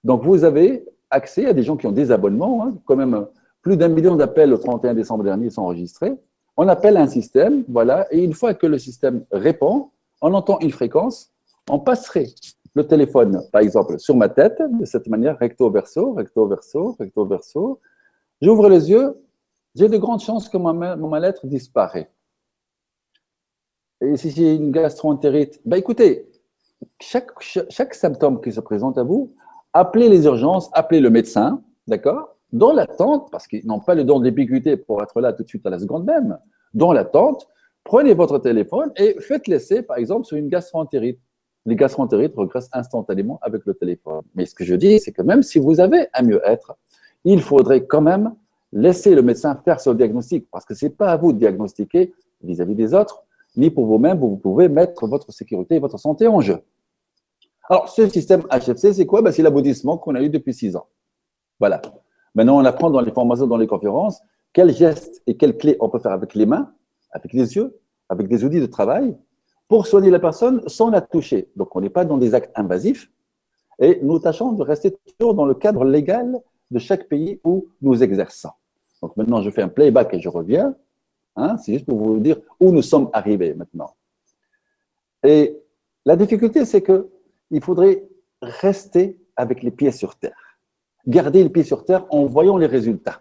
Donc, vous avez accès à des gens qui ont des abonnements, hein, quand même plus d'un million d'appels le 31 décembre dernier sont enregistrés. On appelle un système, voilà, et une fois que le système répond, on entend une fréquence, on passerait le téléphone, par exemple, sur ma tête, de cette manière, recto verso, recto verso, recto verso. J'ouvre les yeux, j'ai de grandes chances que mon mal-être disparaît. Et si j'ai une gastroentérite, ben écoutez, chaque, symptôme qui se présente à vous, appelez les urgences, appelez le médecin, d'accord? Dans l'attente, parce qu'ils n'ont pas le don d'ubiquité pour être là tout de suite à la seconde même, dans l'attente, prenez votre téléphone et faites l'essai, par exemple, sur une gastroentérite. Les gastroentérites regressent instantanément avec le téléphone. Mais ce que je dis, c'est que même si vous avez un mieux-être, il faudrait quand même laisser le médecin faire son diagnostic, parce que ce n'est pas à vous de diagnostiquer vis-à-vis des autres, ni pour vous-même, vous pouvez mettre votre sécurité et votre santé en jeu. Alors, ce système HFC, c'est quoi? Ben, C'est l'aboutissement qu'on a eu depuis six ans. Voilà. Maintenant, on apprend dans les formations, dans les conférences, quels gestes et quelles clés on peut faire avec les mains, avec les yeux, avec des outils de travail, pour soigner la personne sans la toucher. Donc, on n'est pas dans des actes invasifs et nous tâchons de rester toujours dans le cadre légal de chaque pays où nous exerçons. Donc, maintenant, je fais un playback et je reviens. Hein, c'est juste pour vous dire où nous sommes arrivés maintenant. Et la difficulté, c'est qu'il faudrait rester avec les pieds sur terre. Garder les pieds sur terre en voyant les résultats.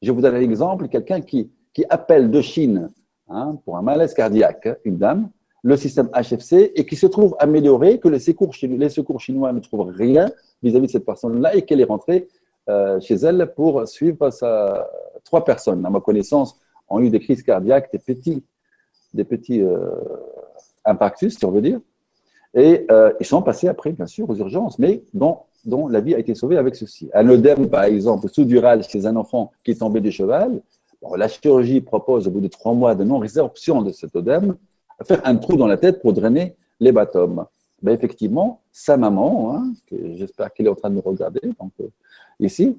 Je vous donne un exemple, quelqu'un qui, qui appelle de Chine hein, pour un malaise cardiaque, une dame, le système HFC, et qui se trouve amélioré, que les secours, les secours chinois ne trouvent rien vis-à-vis de cette personne-là, et qu'elle est rentrée euh, chez elle pour suivre sa... trois personnes, à ma connaissance, ont eu des crises cardiaques, des petits, des petits euh, impactus, si on veut dire. Et euh, ils sont passés après, bien sûr, aux urgences, mais dont, dont la vie a été sauvée avec ceci. Un œdème, par exemple, sous-dural chez un enfant qui est tombé du cheval, la chirurgie propose, au bout de trois mois de non-résorption de cet œdème, faire un trou dans la tête pour drainer l'hématome. Ben effectivement, sa maman, hein, j'espère qu'elle est en train de nous regarder donc, euh, ici,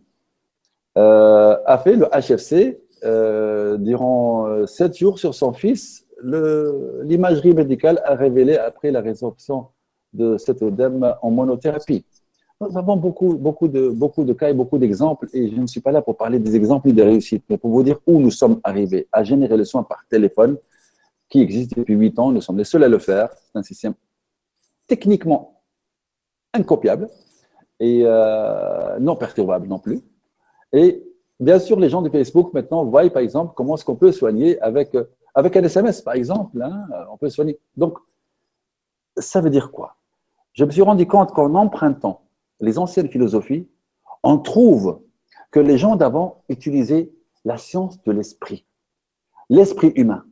euh, a fait le HFC euh, durant euh, sept jours sur son fils. L'imagerie médicale a révélé après la résorption de cet œdème en monothérapie. Nous avons beaucoup, beaucoup, de, de cas et beaucoup d'exemples, et je ne suis pas là pour parler des exemples ou des réussites, mais pour vous dire où nous sommes arrivés à générer le soin par téléphone, qui existe depuis huit ans. Nous sommes les seuls à le faire. C'est un système techniquement incopiable et euh, non perturbable non plus. Et Bien sûr, les gens de Facebook maintenant voient, par exemple, comment est-ce qu'on peut soigner avec, euh, avec un SMS, par exemple. Hein, euh, on peut soigner. Donc, ça veut dire quoi? Je me suis rendu compte qu'en empruntant les anciennes philosophies, on trouve que les gens d'avant utilisaient la science de l'esprit, l'esprit humain.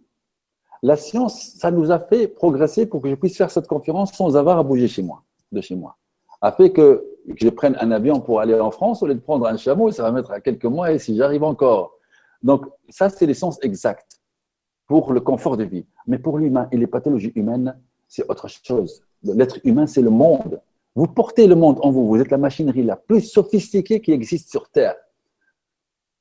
La science, ça nous a fait progresser pour que je puisse faire cette conférence sans avoir à bouger chez moi, de chez moi a fait que, je prenne un avion pour aller en France au lieu de prendre un chameau, ça va mettre à quelques mois et si j'arrive encore. Donc, ça, c'est l'essence exacte pour le confort de vie. Mais pour l'humain et les pathologies humaines, c'est autre chose. L'être humain, c'est le monde. Vous portez le monde en vous. Vous êtes la machinerie la plus sophistiquée qui existe sur Terre.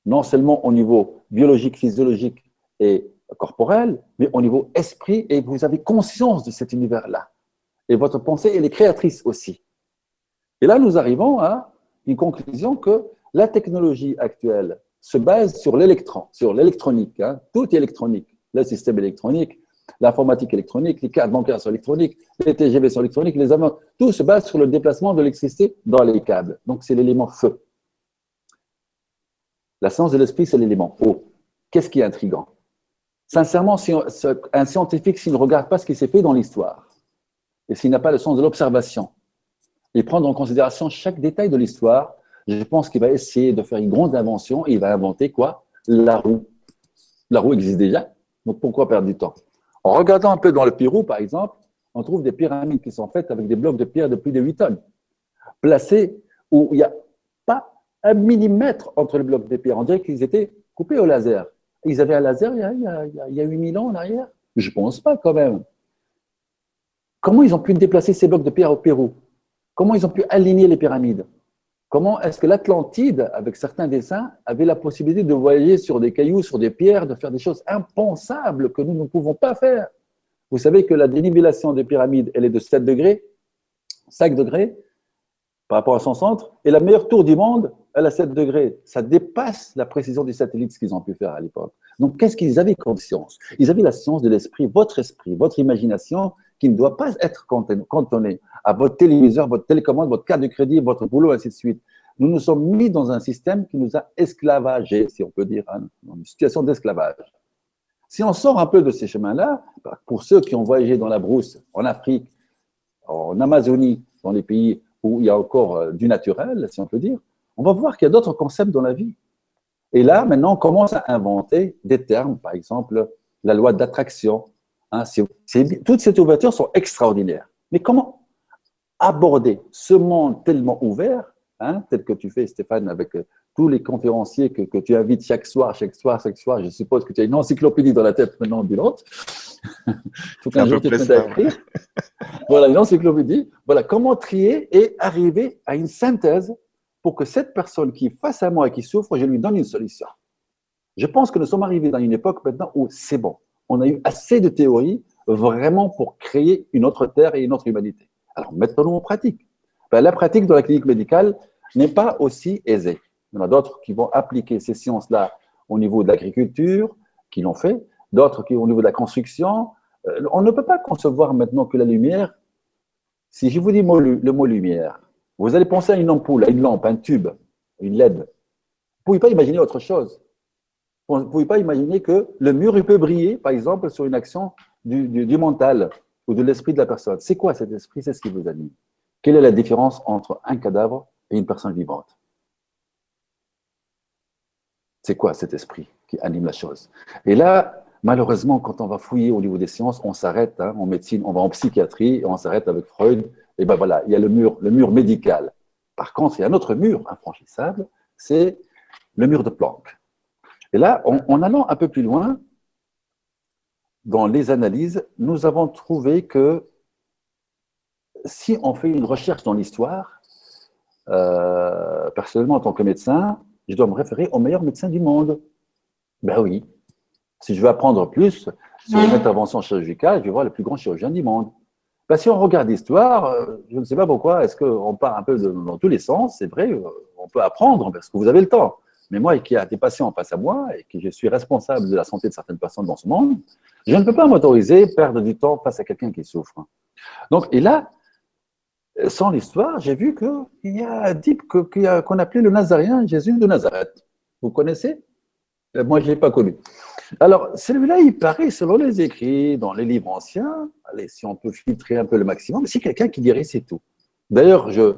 Non seulement au niveau biologique, physiologique et corporel, mais au niveau esprit, et vous avez conscience de cet univers-là. Et votre pensée, elle est créatrice aussi. Et là, nous arrivons à une conclusion que la technologie actuelle se base sur l'électron, sur l'électronique. Hein. Tout est électronique. Le système électronique, l'informatique électronique, les cartes bancaires sont électroniques, les TGV sont électroniques, les avions, tout se base sur le déplacement de l'électricité dans les câbles. Donc, c'est l'élément feu. La science de l'esprit, c'est l'élément eau. Qu'est-ce qui est intrigant? Sincèrement, si un scientifique, s'il ne regarde pas ce qui s'est fait dans l'histoire, et s'il n'a pas le sens de l'observation, et prendre en considération chaque détail de l'histoire, je pense qu'il va essayer de faire une grande invention et il va inventer quoi? La roue. La roue existe déjà, donc pourquoi perdre du temps? En regardant un peu dans le Pérou, par exemple, on trouve des pyramides qui sont faites avec des blocs de pierre de plus de 8 tonnes, placés où il n'y a pas un millimètre entre les blocs de pierre. On dirait qu'ils étaient coupés au laser. Ils avaient un laser il y a, il y a, 8000 ans en arrière? Je ne pense pas quand même. Comment ils ont pu déplacer ces blocs de pierre au Pérou? Comment ils ont pu aligner les pyramides? Comment est-ce que l'Atlantide, avec certains dessins, avait la possibilité de voyager sur des cailloux, sur des pierres, de faire des choses impensables que nous ne pouvons pas faire? Vous savez que la dénivellation des pyramides, elle est de 7 degrés, 5 degrés par rapport à son centre, et la meilleure tour du monde, elle a 7 degrés. Ça dépasse la précision des satellites, ce qu'ils ont pu faire à l'époque. Donc, qu'est-ce qu'ils avaient comme science? Ils avaient la science de l'esprit, votre esprit, votre imagination, qui ne doit pas être cantonné à votre téléviseur, votre télécommande, votre carte de crédit, votre boulot, ainsi de suite. Nous nous sommes mis dans un système qui nous a esclavagés, si on peut dire, hein, dans une situation d'esclavage. Si on sort un peu de ces chemins-là, pour ceux qui ont voyagé dans la brousse, en Afrique, en Amazonie, dans les pays où il y a encore euh, du naturel, si on peut dire, on va voir qu'il y a d'autres concepts dans la vie. Et là, maintenant, on commence à inventer des termes, par exemple, la loi d'attraction. Hein, toutes ces ouvertures sont extraordinaires. Mais comment aborder ce monde tellement ouvert, hein, tel que tu fais, Stéphane, avec euh, tous les conférenciers que, que, tu invites chaque soir, chaque soir, chaque soir? Je suppose que tu as une encyclopédie dans la tête maintenant ambulante. [LAUGHS] Il faut qu'un jour tu te à écrire. voilà, une encyclopédie. Voilà, comment trier et arriver à une synthèse pour que cette personne qui est face à moi et qui souffre, je lui donne une solution. Je pense que nous sommes arrivés dans une époque maintenant où c'est bon. On a eu assez de théories vraiment pour créer une autre terre et une autre humanité. Alors, mettons-nous en pratique. Ben, la pratique de la clinique médicale n'est pas aussi aisée. Il y en a d'autres qui vont appliquer ces sciences-là au niveau de l'agriculture, qui l'ont fait, d'autres qui au niveau de la construction. Euh, on ne peut pas concevoir maintenant que la lumière, si je vous dis le mot lumière, vous allez penser à une ampoule, à une lampe, un tube, une LED. Vous ne pouvez pas imaginer autre chose. Vous ne pouvez pas imaginer que le mur il peut briller, par exemple, sur une action du, du mental ou de l'esprit de la personne. C'est quoi cet esprit? C'est ce qui vous anime. Quelle est la différence entre un cadavre et une personne vivante? C'est quoi cet esprit qui anime la chose? Et là, malheureusement, quand on va fouiller au niveau des sciences, on s'arrête hein, en médecine, on va en psychiatrie, on s'arrête avec Freud. Et ben voilà, il y a le mur, le mur médical. Par contre, il y a un autre mur infranchissable, c'est le mur de Planck. Et là, en, allant un peu plus loin, dans les analyses, nous avons trouvé que si on fait une recherche dans l'histoire, euh, personnellement en tant que médecin, je dois me référer au meilleur médecin du monde. Ben oui. Si je veux apprendre plus sur une intervention chirurgicale, je vais voir le plus grand chirurgien du monde. Ben, si on regarde l'histoire, euh, je ne sais pas pourquoi, est-ce qu'on part un peu dans tous les sens? C'est vrai, euh, on peut apprendre parce que vous avez le temps. Mais moi, qui a des patients face à moi et qui je suis responsable de la santé de certaines personnes dans ce monde, je ne peux pas m'autoriser à perdre du temps face à quelqu'un qui souffre. Donc, et là, sans l'histoire, j'ai vu qu'il y a un type qu'on appelait le Nazaréen Jésus de Nazareth. Vous connaissez? Euh, Moi, je ne l'ai pas connu. Alors, celui-là, il paraît, selon les écrits, dans les livres anciens, allez, si on peut filtrer un peu le maximum, c'est quelqu'un qui dirait c'est tout. D'ailleurs, je,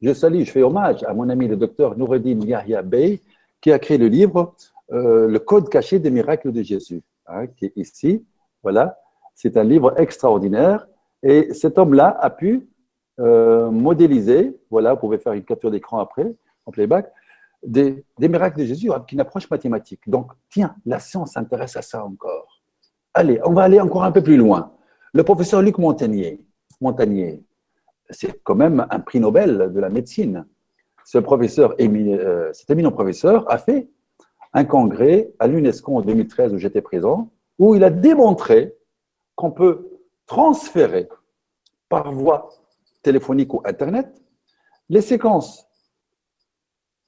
je salue, je fais hommage à mon ami le docteur Noureddin Yahya Bey, qui a créé le livre euh, Le Code caché des miracles de Jésus, hein, qui est ici. Voilà, c'est un livre extraordinaire. Et cet homme-là a pu euh, modéliser, voilà, vous pouvez faire une capture d'écran après, en playback, des, miracles de Jésus avec une approche mathématique. Donc, tiens, la science s'intéresse à ça encore. Allez, on va aller encore un peu plus loin. Le professeur Luc Montagnier, Montagnier c'est quand même un prix Nobel de la médecine. Ce professeur, euh, cet éminent professeur, a fait un congrès à l'UNESCO en 2013 où j'étais présent, où il a démontré qu'on peut transférer par voie téléphonique ou Internet, les séquences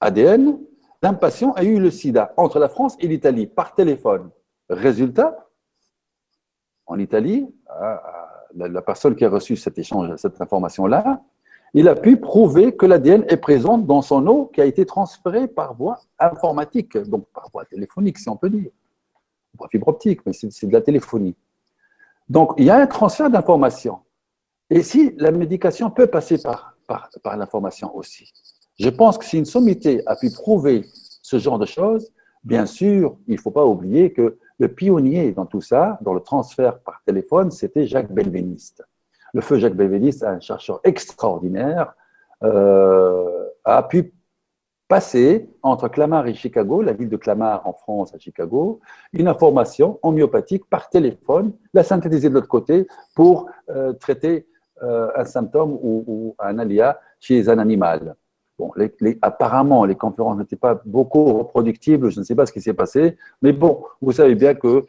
ADN d'un patient a eu le sida entre la France et l'Italie par téléphone. Résultat, en Italie, la personne qui a reçu cet échange, cette information-là, il a pu prouver que l'ADN est présent dans son eau qui a été transférée par voie informatique, donc par voie téléphonique, si on peut dire. Pas fibre optique, mais c'est de la téléphonie. Donc, il y a un transfert d'informations. Et si la médication peut passer par, par, l'information aussi. Je pense que si une sommité a pu prouver ce genre de choses, bien sûr, il ne faut pas oublier que le pionnier dans tout ça, dans le transfert par téléphone, c'était Jacques Belvéniste. Le feu Jacques Belvéniste, un chercheur extraordinaire, euh, a pu passer entre Clamart et Chicago, la ville de Clamart en France à Chicago, une information homéopathique par téléphone, la synthétiser de l'autre côté pour euh, traiter euh, un symptôme ou, un alia chez un animal. Apparemment, les conférences n'étaient pas beaucoup reproductibles, je ne sais pas ce qui s'est passé, mais bon, vous savez bien que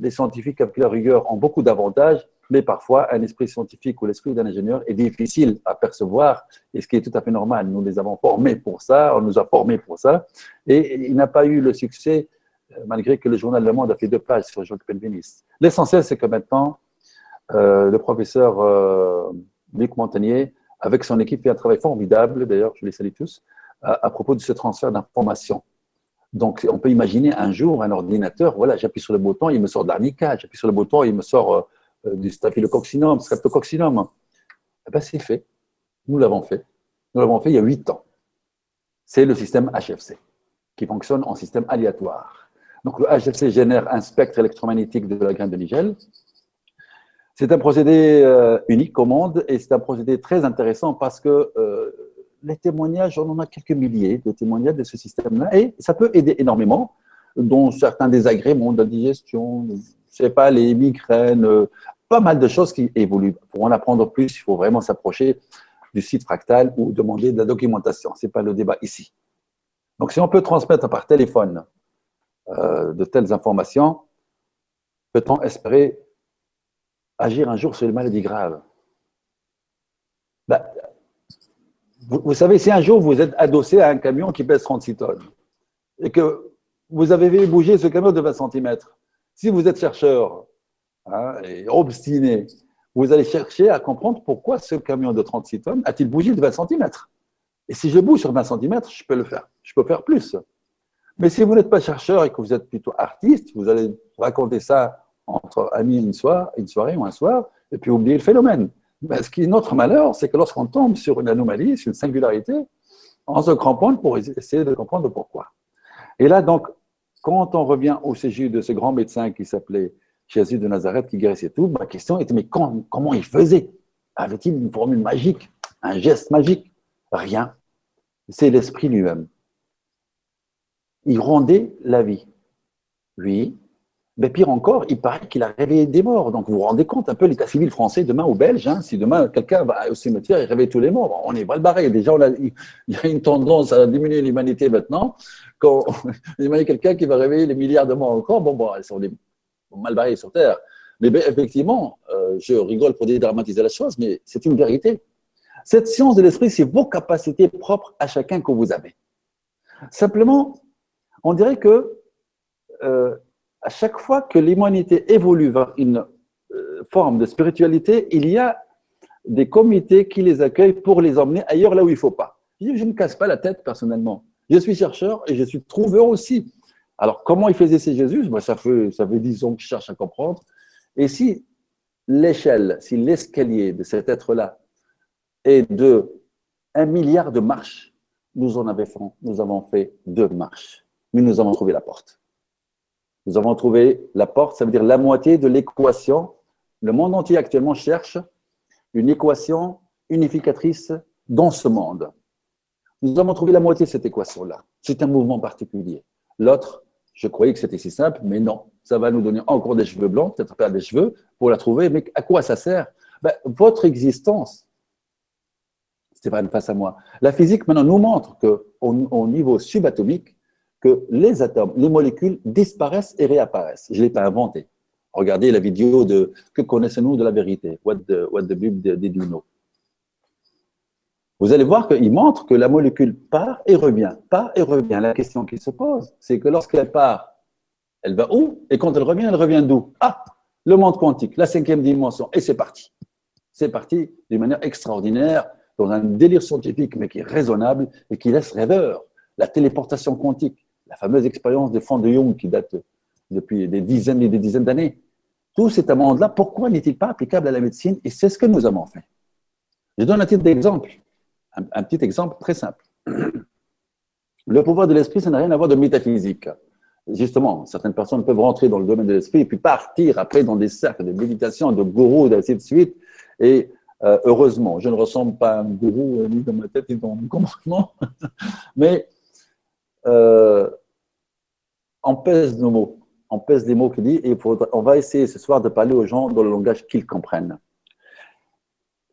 les scientifiques, avec leur rigueur, ont beaucoup d'avantages, mais parfois, un esprit scientifique ou l'esprit d'un ingénieur est difficile à percevoir, et ce qui est tout à fait normal. Nous les avons formés pour ça, on nous a formés pour ça, et il n'a pas eu le succès, euh, malgré que le journal Le Monde a fait deux pages sur Jacques Penvenis. L'essentiel, c'est que maintenant, euh, le professeur euh, Luc Montagnier, avec son équipe, fait un travail formidable, d'ailleurs, je les salue tous, à, propos de ce transfert d'informations. Donc, on peut imaginer un jour un ordinateur, voilà, j'appuie sur le bouton, il me sort de j'appuie sur le bouton, il me sort euh, du staphylococcinum, streptococcinum. Eh bien, c'est fait. Nous l'avons fait. Nous l'avons fait il y a huit ans. C'est le système HFC. qui fonctionne en système aléatoire. Donc le HFC génère un spectre électromagnétique de la graine de Nigel. C'est un procédé euh, unique au monde et c'est un procédé très intéressant parce que euh, les témoignages, on en a quelques milliers de témoignages de ce système-là et ça peut aider énormément, dont certains désagréments de la digestion, je sais pas, les migraines, euh, pas mal de choses qui évoluent. Pour en apprendre plus, il faut vraiment s'approcher du site fractal ou demander de la documentation. Ce n'est pas le débat ici. Donc, si on peut transmettre par téléphone de telles informations, peut-on espérer agir un jour sur les maladies graves. Ben, vous, savez, si un jour vous êtes adossé à un camion qui pèse 36 tonnes et que vous avez vu bouger ce camion de 20 cm, si vous êtes chercheur hein, et obstiné, vous allez chercher à comprendre pourquoi ce camion de 36 tonnes a-t-il bougé de 20 cm. Et si je bouge sur 20 cm, je peux le faire. Je peux faire plus. Mais si vous n'êtes pas chercheur et que vous êtes plutôt artiste, vous allez raconter ça entre amis une, soirée, une soirée ou un soir, et puis oublier le phénomène. Mais ce qui est notre malheur, c'est que lorsqu'on tombe sur une anomalie, sur une singularité, on se cramponne pour essayer de comprendre pourquoi. Et là, donc, quand on revient au sujet de ce grand médecin qui s'appelait Jésus de Nazareth, qui guérissait tout, ma question était, mais comment il faisait? Avait-il une formule magique, un geste magique? Rien. C'est l'esprit lui-même. Il rendait la vie. Lui, mais pire encore, il paraît qu'il a réveillé des morts. Donc vous vous rendez compte un peu l'état civil français demain ou belge, hein, si demain quelqu'un va au cimetière et réveille tous les morts, on est mal barré. Déjà, il y a une tendance à diminuer l'humanité maintenant. Quand [LAUGHS] il y a quelqu'un qui va réveiller les milliards de morts encore, bon, bon, ils sont mal barrés sur Terre. Mais ben, effectivement, euh, je rigole pour dédramatiser la chose, mais c'est une vérité. Cette science de l'esprit, c'est vos capacités propres à chacun que vous avez. Simplement, on dirait que euh, à chaque fois que l'humanité évolue vers une euh, forme de spiritualité, il y a des comités qui les accueillent pour les emmener ailleurs là où il ne faut pas. Je ne casse pas la tête personnellement. Je suis chercheur et je suis trouveur aussi. Alors, comment il faisait ces Jésus? Moi, ça, fait, ça fait 10 ans que je cherche à comprendre. Et si l'échelle, si l'escalier de cet être-là est de un milliard de marches, nous en avons fait, nous avons fait deux marches. Mais nous avons trouvé la porte. Nous avons trouvé la porte, ça veut dire la moitié de l'équation. Le monde entier actuellement cherche une équation unificatrice dans ce monde. Nous avons trouvé la moitié de cette équation-là. C'est un mouvement particulier. L'autre, je croyais que c'était si simple, mais non. Ça va nous donner encore des cheveux blancs, peut-être pas des cheveux, pour la trouver. Mais à quoi ça sert? Ben, Votre existence, Stéphane, face à moi. La physique maintenant nous montre qu'au niveau subatomique, que les atomes, les molécules disparaissent et réapparaissent. Je ne l'ai pas inventé. Regardez la vidéo de Que connaissez-nous de la vérité What the, what the Bible did you know Vous allez voir qu'il montre que la molécule part et revient, part et revient. La question qui se pose, c'est que lorsqu'elle part, elle va où? Et quand elle revient, elle revient d'où? Ah, le monde quantique, la cinquième dimension. Et c'est parti. C'est parti d'une manière extraordinaire, dans un délire scientifique, mais qui est raisonnable et qui laisse rêveur. La téléportation quantique la fameuse expérience des fonds de Jung qui date depuis des dizaines et des dizaines d'années. Tout cet amende-là, pourquoi n'est-il pas applicable à la médecine? Et c'est ce que nous avons fait. Je donne un petit exemple, un, petit exemple très simple. [CLEARS THROAT] Le pouvoir de l'esprit, ça n'a rien à voir de métaphysique. Justement, certaines personnes peuvent rentrer dans le domaine de l'esprit et puis partir après dans des cercles de méditation, de gourous, ainsi de suite. Et euh, heureusement, je ne ressemble pas à un gourou euh, ni dans ma tête ni dans mon [LAUGHS] comportement, mais euh, on pèse nos mots, on pèse les mots qu'il dit, et on va essayer ce soir de parler aux gens dans le langage qu'ils comprennent.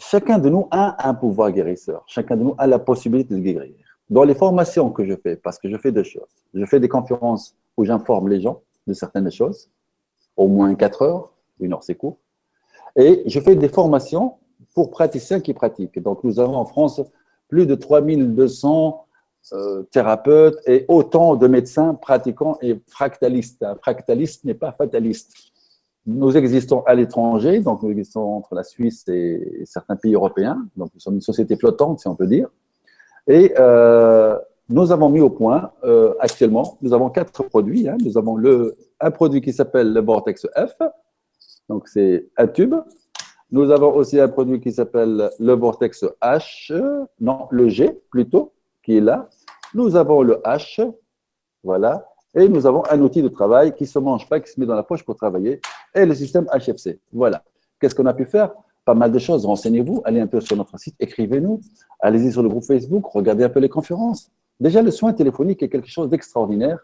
Chacun de nous a un pouvoir guérisseur, chacun de nous a la possibilité de guérir. Dans les formations que je fais, parce que je fais deux choses, je fais des conférences où j'informe les gens de certaines choses, au moins 4 heures, une heure c'est court, et je fais des formations pour praticiens qui pratiquent. Donc nous avons en France plus de 3200 euh, thérapeutes et autant de médecins pratiquants et fractalistes. Un fractaliste n'est pas fataliste. Nous existons à l'étranger, donc nous existons entre la Suisse et certains pays européens, donc nous sommes une société flottante, si on peut dire. Et euh, nous avons mis au point euh, actuellement, nous avons quatre produits. Hein. Nous avons le, un produit qui s'appelle le Vortex F, donc c'est un tube. Nous avons aussi un produit qui s'appelle le Vortex H, non, le G plutôt, qui est là. Nous avons le H Voilà. Et nous avons un outil de travail qui ne se mange pas, qui se met dans la poche pour travailler, et le système HFC. Voilà. Qu'est-ce qu'on a pu faire? Pas mal de choses. Renseignez-vous, allez un peu sur notre site, écrivez-nous, allez-y sur le groupe Facebook, regardez un peu les conférences. Déjà, le soin téléphonique est quelque chose d'extraordinaire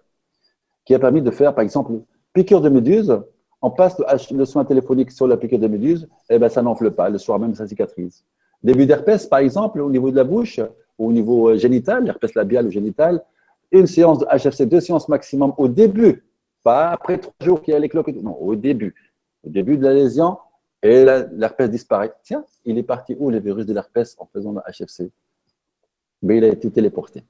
qui a permis de faire, par exemple, piqûre de méduse. On passe le, soin téléphonique sur la piqûre de méduse, et eh ben, ça n'enfle pas. Le soir même, ça cicatrise. Début d'herpès, par exemple, au niveau de la bouche, ou au niveau euh, génital, l'herpès labial ou génital, une séance de HFC, deux séances maximum au début, pas après trois jours qu'il y a les cloques. Non, au début. Au début de la lésion, et l'herpès disparaît. Tiens, il est parti où le virus de l'herpès en faisant le HFC Mais il a été téléporté.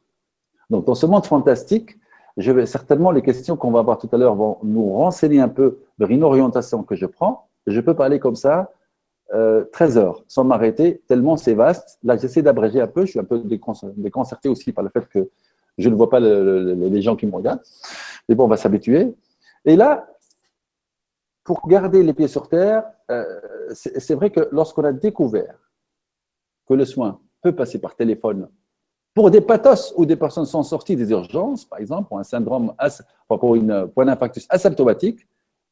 Donc, dans ce monde fantastique, je vais, certainement, les questions qu'on va avoir tout à l'heure vont nous renseigner un peu vers une orientation que je prends. Je peux parler comme ça euh, 13 heures sans m'arrêter, tellement c'est vaste. Là, j'essaie d'abréger un peu. Je suis un peu déconcerté aussi par le fait que je ne vois pas les gens qui me regardent. Mais bon, on va s'habituer. Et là, pour garder les pieds sur terre, euh, c'est vrai que lorsqu'on a découvert que le soin peut passer par téléphone pour des pathos où des personnes sont sorties des urgences, par exemple, pour un syndrome, pour une point d'infarctus asymptomatique,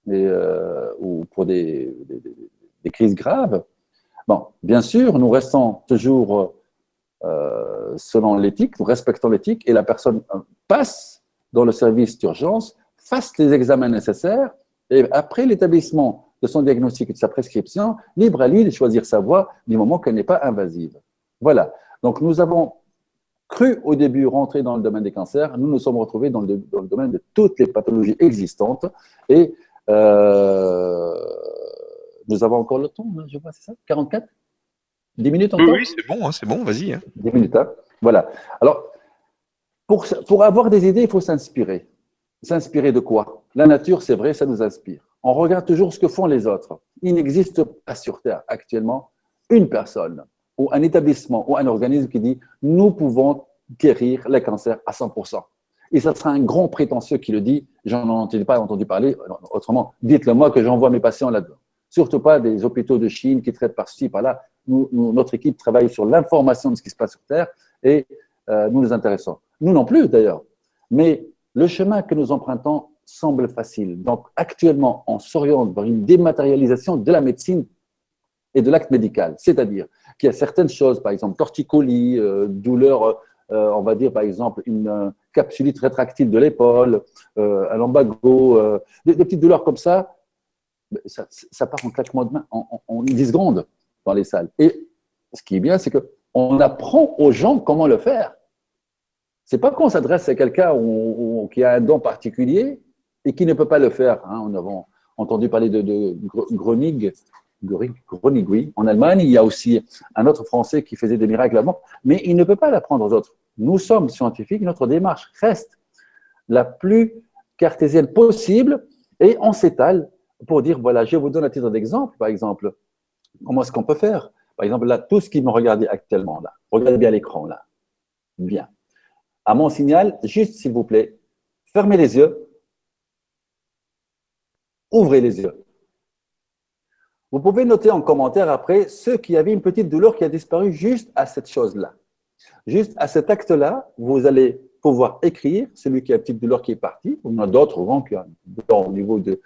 euh, ou pour des, des, crises graves, bon, bien sûr, nous restons toujours euh, selon l'éthique, nous respectons l'éthique, et la personne euh, passe dans le service d'urgence, fasse les examens nécessaires, et après l'établissement de son diagnostic et de sa prescription, libre à lui de choisir sa voie du moment qu'elle n'est pas invasive. Voilà. Donc nous avons cru au début rentrer dans le domaine des cancers, nous nous sommes retrouvés dans le, domaine de toutes les pathologies existantes, et euh, nous avons encore le temps, hein, je vois, c'est ça? 44 10 minutes encore
Oui, c'est bon, hein, c'est bon, vas-y. Hein.
10 minutes, hein. voilà. Alors, pour, pour avoir des idées, il faut s'inspirer. S'inspirer de quoi? La nature, c'est vrai, ça nous inspire. On regarde toujours ce que font les autres. Il n'existe pas sur Terre actuellement une personne ou un établissement ou un organisme qui dit nous pouvons guérir les cancers à 100%. Et ça sera un grand prétentieux qui le dit, j'en ai pas entendu parler, autrement, dites-le moi que j'envoie mes patients là-dedans. Surtout pas des hôpitaux de Chine qui traitent par-ci, par-là notre équipe travaille sur l'information de ce qui se passe sur Terre et euh, nous nous intéressons. Nous non plus d'ailleurs. Mais le chemin que nous empruntons semble facile. Donc actuellement, on s'oriente vers une dématérialisation de la médecine et de l'acte médical. C'est-à-dire qu'il y a certaines choses, par exemple torticolis, euh, douleur, euh, on va dire par exemple une capsulite rétractile de l'épaule, un lombago, des, petites douleurs comme ça, ça, part en claquement de main, en, en 10 secondes dans les salles. Et ce qui est bien, c'est qu'on apprend aux gens comment le faire. C'est pas qu'on s'adresse à quelqu'un qui a un don particulier et qui ne peut pas le faire. Hein. On a entendu parler de, de. En Allemagne, il y a aussi un autre Français qui faisait des miracles avant, mais il ne peut pas l'apprendre aux autres. Nous sommes scientifiques, notre démarche reste la plus cartésienne possible et on s'étale pour dire, voilà, je vous donne un titre d'exemple, par exemple, Comment est-ce qu'on peut faire? Par exemple, là, tout ce qui me regarde actuellement, là, regardez bien l'écran, là. Bien. À mon signal, juste s'il vous plaît, fermez les yeux, ouvrez les yeux. Vous pouvez noter en commentaire après ceux qui avaient une petite douleur qui a disparu juste à cette chose-là. Juste à cet acte-là, vous allez pouvoir écrire celui qui a une petite douleur qui est parti. Il y en a d'autres qui ont au niveau de,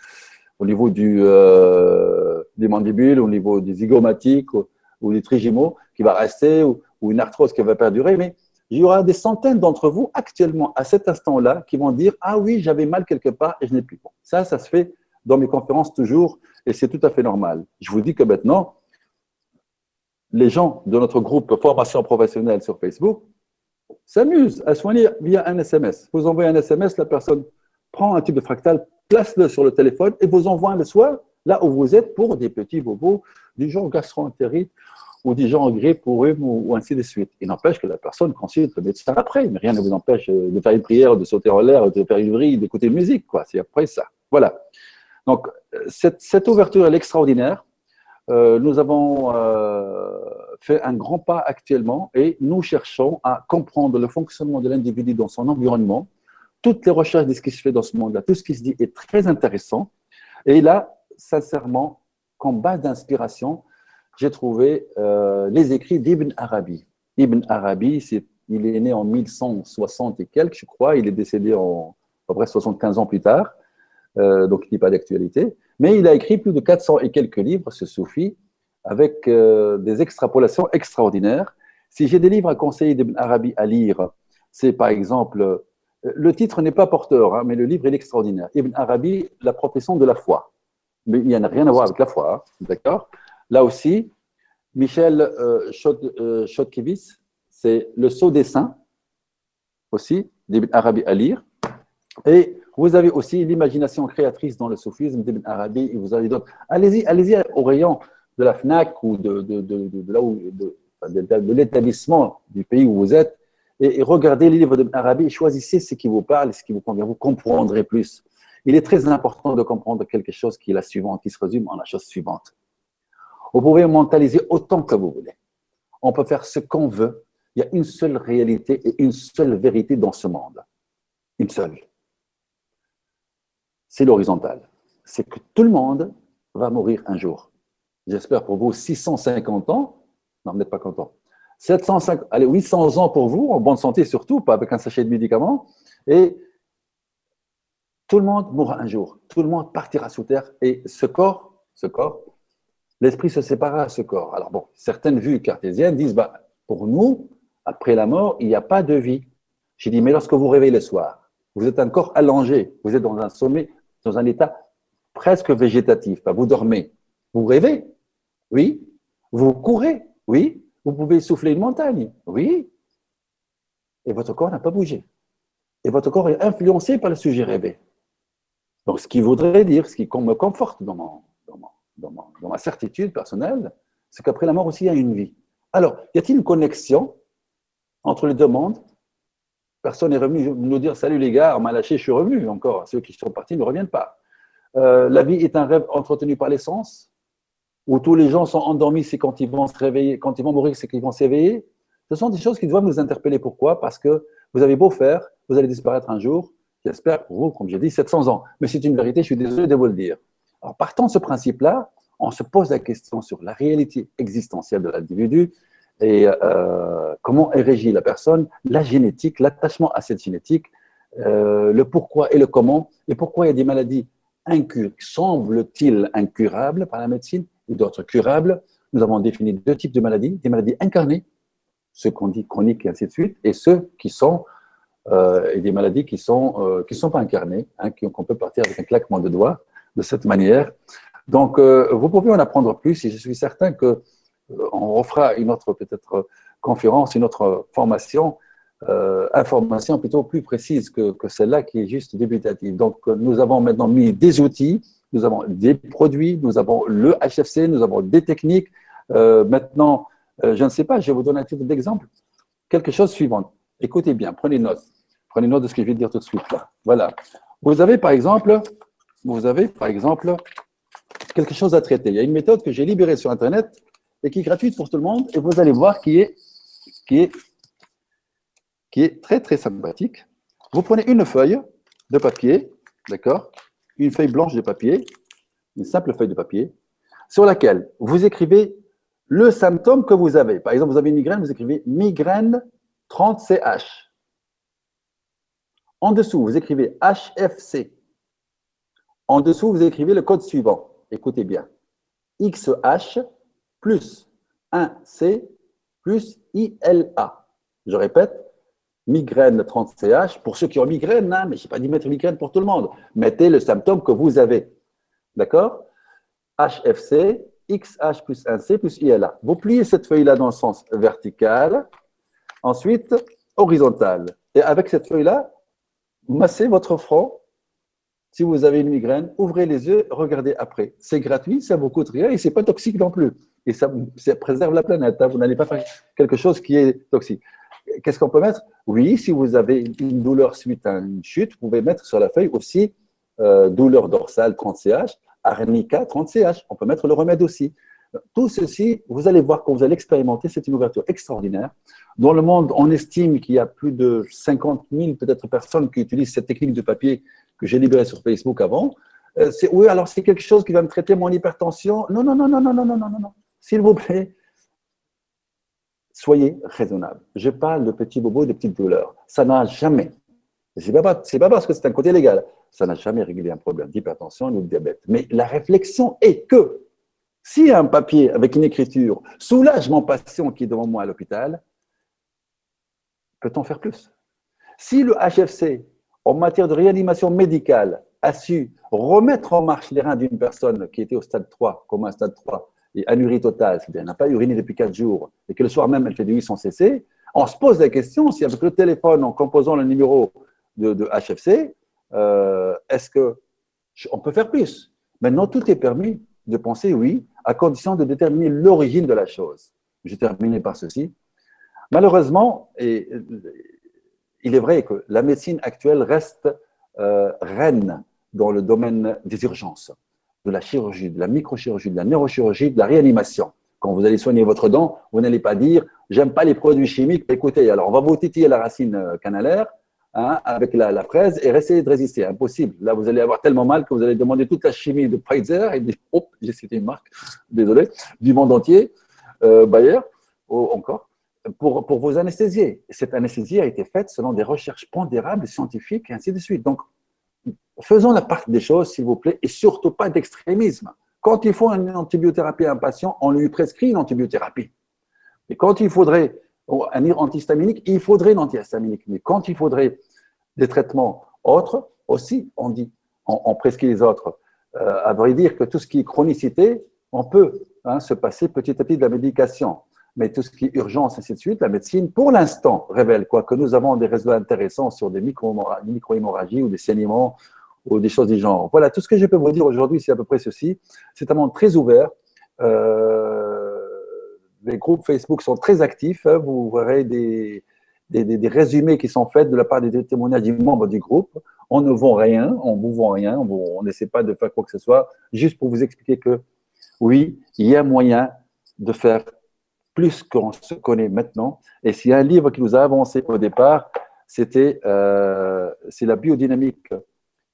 au niveau du, euh, des mandibules, au niveau des zygomatiques ou, des trigimaux qui va rester ou, une arthrose qui va perdurer. Mais il y aura des centaines d'entre vous actuellement à cet instant-là qui vont dire Ah oui, j'avais mal quelque part et je n'ai plus. Ça, ça se fait dans mes conférences toujours et c'est tout à fait normal. Je vous dis que maintenant, les gens de notre groupe formation professionnelle sur Facebook s'amusent à soigner via un SMS. Vous envoyez un SMS, la personne prend un type de fractal, place-le sur le téléphone et vous envoie le soir là où vous êtes pour des petits bobos du genre gastroentérite ou du genre grippe ou rhume ou, ainsi de suite. Il n'empêche que la personne consulte le médecin après, mais rien ne vous empêche de faire une prière, de sauter en l'air, de faire une vrille, d'écouter une musique. Quoi. C'est après ça. Voilà. Donc, cette, cette ouverture est extraordinaire. Euh, nous avons euh, fait un grand pas actuellement et nous cherchons à comprendre le fonctionnement de l'individu dans son environnement, toutes les recherches de ce qui se fait dans ce monde-là, tout ce qui se dit est très intéressant. Et là, sincèrement, comme base d'inspiration, j'ai trouvé euh, les écrits d'Ibn Arabi. Ibn Arabi, il est né en 1160 et quelques, je crois. Il est décédé en, peu près 75 ans plus tard, euh, donc il n'est pas d'actualité. Mais il a écrit plus de 400 et quelques livres, ce soufi, avec euh, des extrapolations extraordinaires. Si j'ai des livres à conseiller d'Ibn Arabi à lire, c'est par exemple, le titre n'est pas porteur, hein, mais le livre est extraordinaire. Ibn Arabi, la profession de la foi. Mais il n'y a rien à voir avec la foi, hein, d'accord? Là aussi, Michel euh, c'est Le saut des saints, aussi, d'Ibn Arabi à lire. Et vous avez aussi l'imagination créatrice dans le soufisme d'Ibn Arabi, et vous avez d'autres. Allez-y, allez-y au rayon de la FNAC ou de l'établissement du pays où vous êtes et, regardez les livres d'Ibn Arabi et choisissez ce qui vous parle, ce qui vous convient. Vous comprendrez plus. Il est très important de comprendre quelque chose qui est la suivante, qui se résume en la chose suivante. Vous pouvez mentaliser autant que vous voulez. On peut faire ce qu'on veut. Il y a une seule réalité et une seule vérité dans ce monde. Une seule. C'est l'horizontale. C'est que tout le monde va mourir un jour. J'espère pour vous 650 ans. Non, vous n'êtes pas content. 750, allez, 800 ans pour vous, en bonne santé surtout, pas avec un sachet de médicaments. Et tout le monde mourra un jour. Tout le monde partira sous terre. Et ce corps, ce corps, l'esprit se séparera de ce corps. Alors bon, certaines vues cartésiennes disent, bah, pour nous, après la mort, il n'y a pas de vie. J'ai dit, mais lorsque vous réveillez le soir, vous êtes un corps allongé, vous êtes dans un sommet, dans un état presque végétatif. Bah, vous dormez, vous rêvez, oui. Vous courez, oui. Vous pouvez souffler une montagne, oui. Et votre corps n'a pas bougé. Et votre corps est influencé par le sujet rêvé. Donc, ce qui voudrait dire, ce qui me conforte dans ma certitude personnelle, c'est qu'après la mort aussi, il y a une vie. Alors, y a-t-il une connexion entre les deux mondes? Personne n'est revenu nous dire Salut les gars, on m'a lâché, je suis revenu encore. Ceux qui sont partis ne reviennent pas. Euh, la vie est un rêve entretenu par les sens, où tous les gens sont endormis, c'est quand ils vont se réveiller, quand ils vont mourir, c'est qu'ils vont s'éveiller. Ce sont des choses qui doivent nous interpeller. Pourquoi? Parce que vous avez beau faire, vous allez disparaître un jour. J'espère pour vous, comme j'ai dit, 700 ans. Mais c'est une vérité, je suis désolé de vous le dire. Alors, partant de ce principe-là, on se pose la question sur la réalité existentielle de l'individu et euh, comment est régie la personne, la génétique, l'attachement à cette génétique, euh, le pourquoi et le comment, et pourquoi il y a des maladies semble-t-il incurables par la médecine et d'autres curables. Nous avons défini deux types de maladies, des maladies incarnées, ceux qu'on dit chroniques et ainsi de suite, et ceux qui sont euh, et des maladies qui sont qui sont pas incarnées, hein, qu'on peut partir avec un claquement de doigts de cette manière. Donc, euh, vous pouvez en apprendre plus et je suis certain que euh, on refera une autre peut-être conférence, une autre formation, euh, information plutôt plus précise que, que celle-là qui est juste débutative. Donc, nous avons maintenant mis des outils, nous avons des produits, nous avons le HFC, nous avons des techniques. maintenant, je ne sais pas, je vais vous donner un titre d'exemple. Quelque chose suivant. Écoutez bien, prenez note. Prenez note de ce que je vais dire tout de suite là. Voilà. Vous avez par exemple vous avez, par exemple, quelque chose à traiter. Il y a une méthode que j'ai libérée sur Internet et qui est gratuite pour tout le monde, et vous allez voir qui est, qui est, qui est très, très sympathique. Vous prenez une feuille de papier, d'accord Une feuille blanche de papier, une simple feuille de papier, sur laquelle vous écrivez le symptôme que vous avez. Par exemple, vous avez une migraine, vous écrivez migraine 30CH. En dessous, vous écrivez HFC. En dessous, vous écrivez le code suivant. Écoutez bien. XH plus 1C plus ILA. Je répète, migraine 30CH. Pour ceux qui ont migraine, hein, mais je n'ai pas dit mettre migraine pour tout le monde. Mettez le symptôme que vous avez. D'accord? HFC, XH plus 1C plus ILA. Vous pliez cette feuille-là dans le sens vertical, ensuite horizontal. Et avec cette feuille-là, massez votre front si vous avez une migraine, ouvrez les yeux, regardez après. C'est gratuit, ça ne vous coûte rien et ce n'est pas toxique non plus. Et ça, préserve la planète. Hein. Vous n'allez pas faire quelque chose qui est toxique. Qu'est-ce qu'on peut mettre? Oui, si vous avez une douleur suite à une chute, vous pouvez mettre sur la feuille aussi euh, douleur dorsale 30CH, arnica 30CH. On peut mettre le remède aussi. Tout ceci, vous allez voir quand vous allez expérimenter, c'est une ouverture extraordinaire. Dans le monde, on estime qu'il y a plus de 50 000 peut-être personnes qui utilisent cette technique de papier que j'ai libéré sur Facebook avant. Euh, oui, alors c'est quelque chose qui va me traiter mon hypertension? Non, non, non, non, non, non, non, non, non. S'il vous plaît, soyez raisonnable. Je parle de petits bobos, de petites douleurs. Ça n'a jamais, Ce n'est pas, pas parce que c'est un côté légal. Ça n'a jamais réglé un problème d'hypertension ou de diabète. Mais la réflexion est que si un papier avec une écriture soulage mon patient qui est devant moi à l'hôpital, peut-on faire plus? Si le HFC, en matière de réanimation médicale, a su remettre en marche les reins d'une personne qui était au stade 3, comme un stade 3, et anurie totale, c'est-à-dire n'a pas uriné depuis 4 jours, et que le soir même elle fait du 800 cc, on se pose la question si avec le téléphone, en composant le numéro de, HFC, euh, est-ce qu'on peut faire plus? Maintenant, tout est permis de penser oui, à condition de déterminer l'origine de la chose. Je termine par ceci. Malheureusement, et, il est vrai que la médecine actuelle reste euh, reine dans le domaine des urgences, de la chirurgie, de la microchirurgie, de la neurochirurgie, de la réanimation. Quand vous allez soigner votre dent, vous n'allez pas dire j'aime pas les produits chimiques. Écoutez, alors on va vous titiller la racine euh, canalaire hein, avec la, fraise et essayer de résister. Impossible. Là, vous allez avoir tellement mal que vous allez demander toute la chimie de Pfizer et oh, j'ai cité une marque, désolé, du monde entier, euh, Bayer, oh, encore, pour, pour vous anesthésier. Cette anesthésie a été faite selon des recherches pondérables, scientifiques et ainsi de suite. Donc, faisons la part des choses, s'il vous plaît, et surtout pas d'extrémisme. Quand il faut une antibiothérapie à un patient, on lui prescrit une antibiothérapie. Et quand il faudrait un antihistaminique, il faudrait une antihistaminique. Mais quand il faudrait des traitements autres, aussi, on dit, on, prescrit les autres. Euh, à vrai dire que tout ce qui est chronicité, on peut hein, se passer petit à petit de la médication. Mais tout ce qui est urgence, ainsi de suite, la médecine, pour l'instant, révèle quoi? Que nous avons des résultats intéressants sur des micro-hémorragies ou des saignements ou des choses du genre. Voilà, tout ce que je peux vous dire aujourd'hui, c'est à peu près ceci. C'est un monde très ouvert. Euh, les groupes Facebook sont très actifs. Hein. Vous verrez des, des, résumés qui sont faits de la part des témoignages des membres du groupe. On ne vend rien, on ne vous vend rien, on n'essaie pas de faire quoi que ce soit, juste pour vous expliquer que oui, il y a moyen de faire plus qu'on se connaît maintenant. Et s'il y a un livre qui nous a avancé au départ, c'était euh, c'est la biodynamique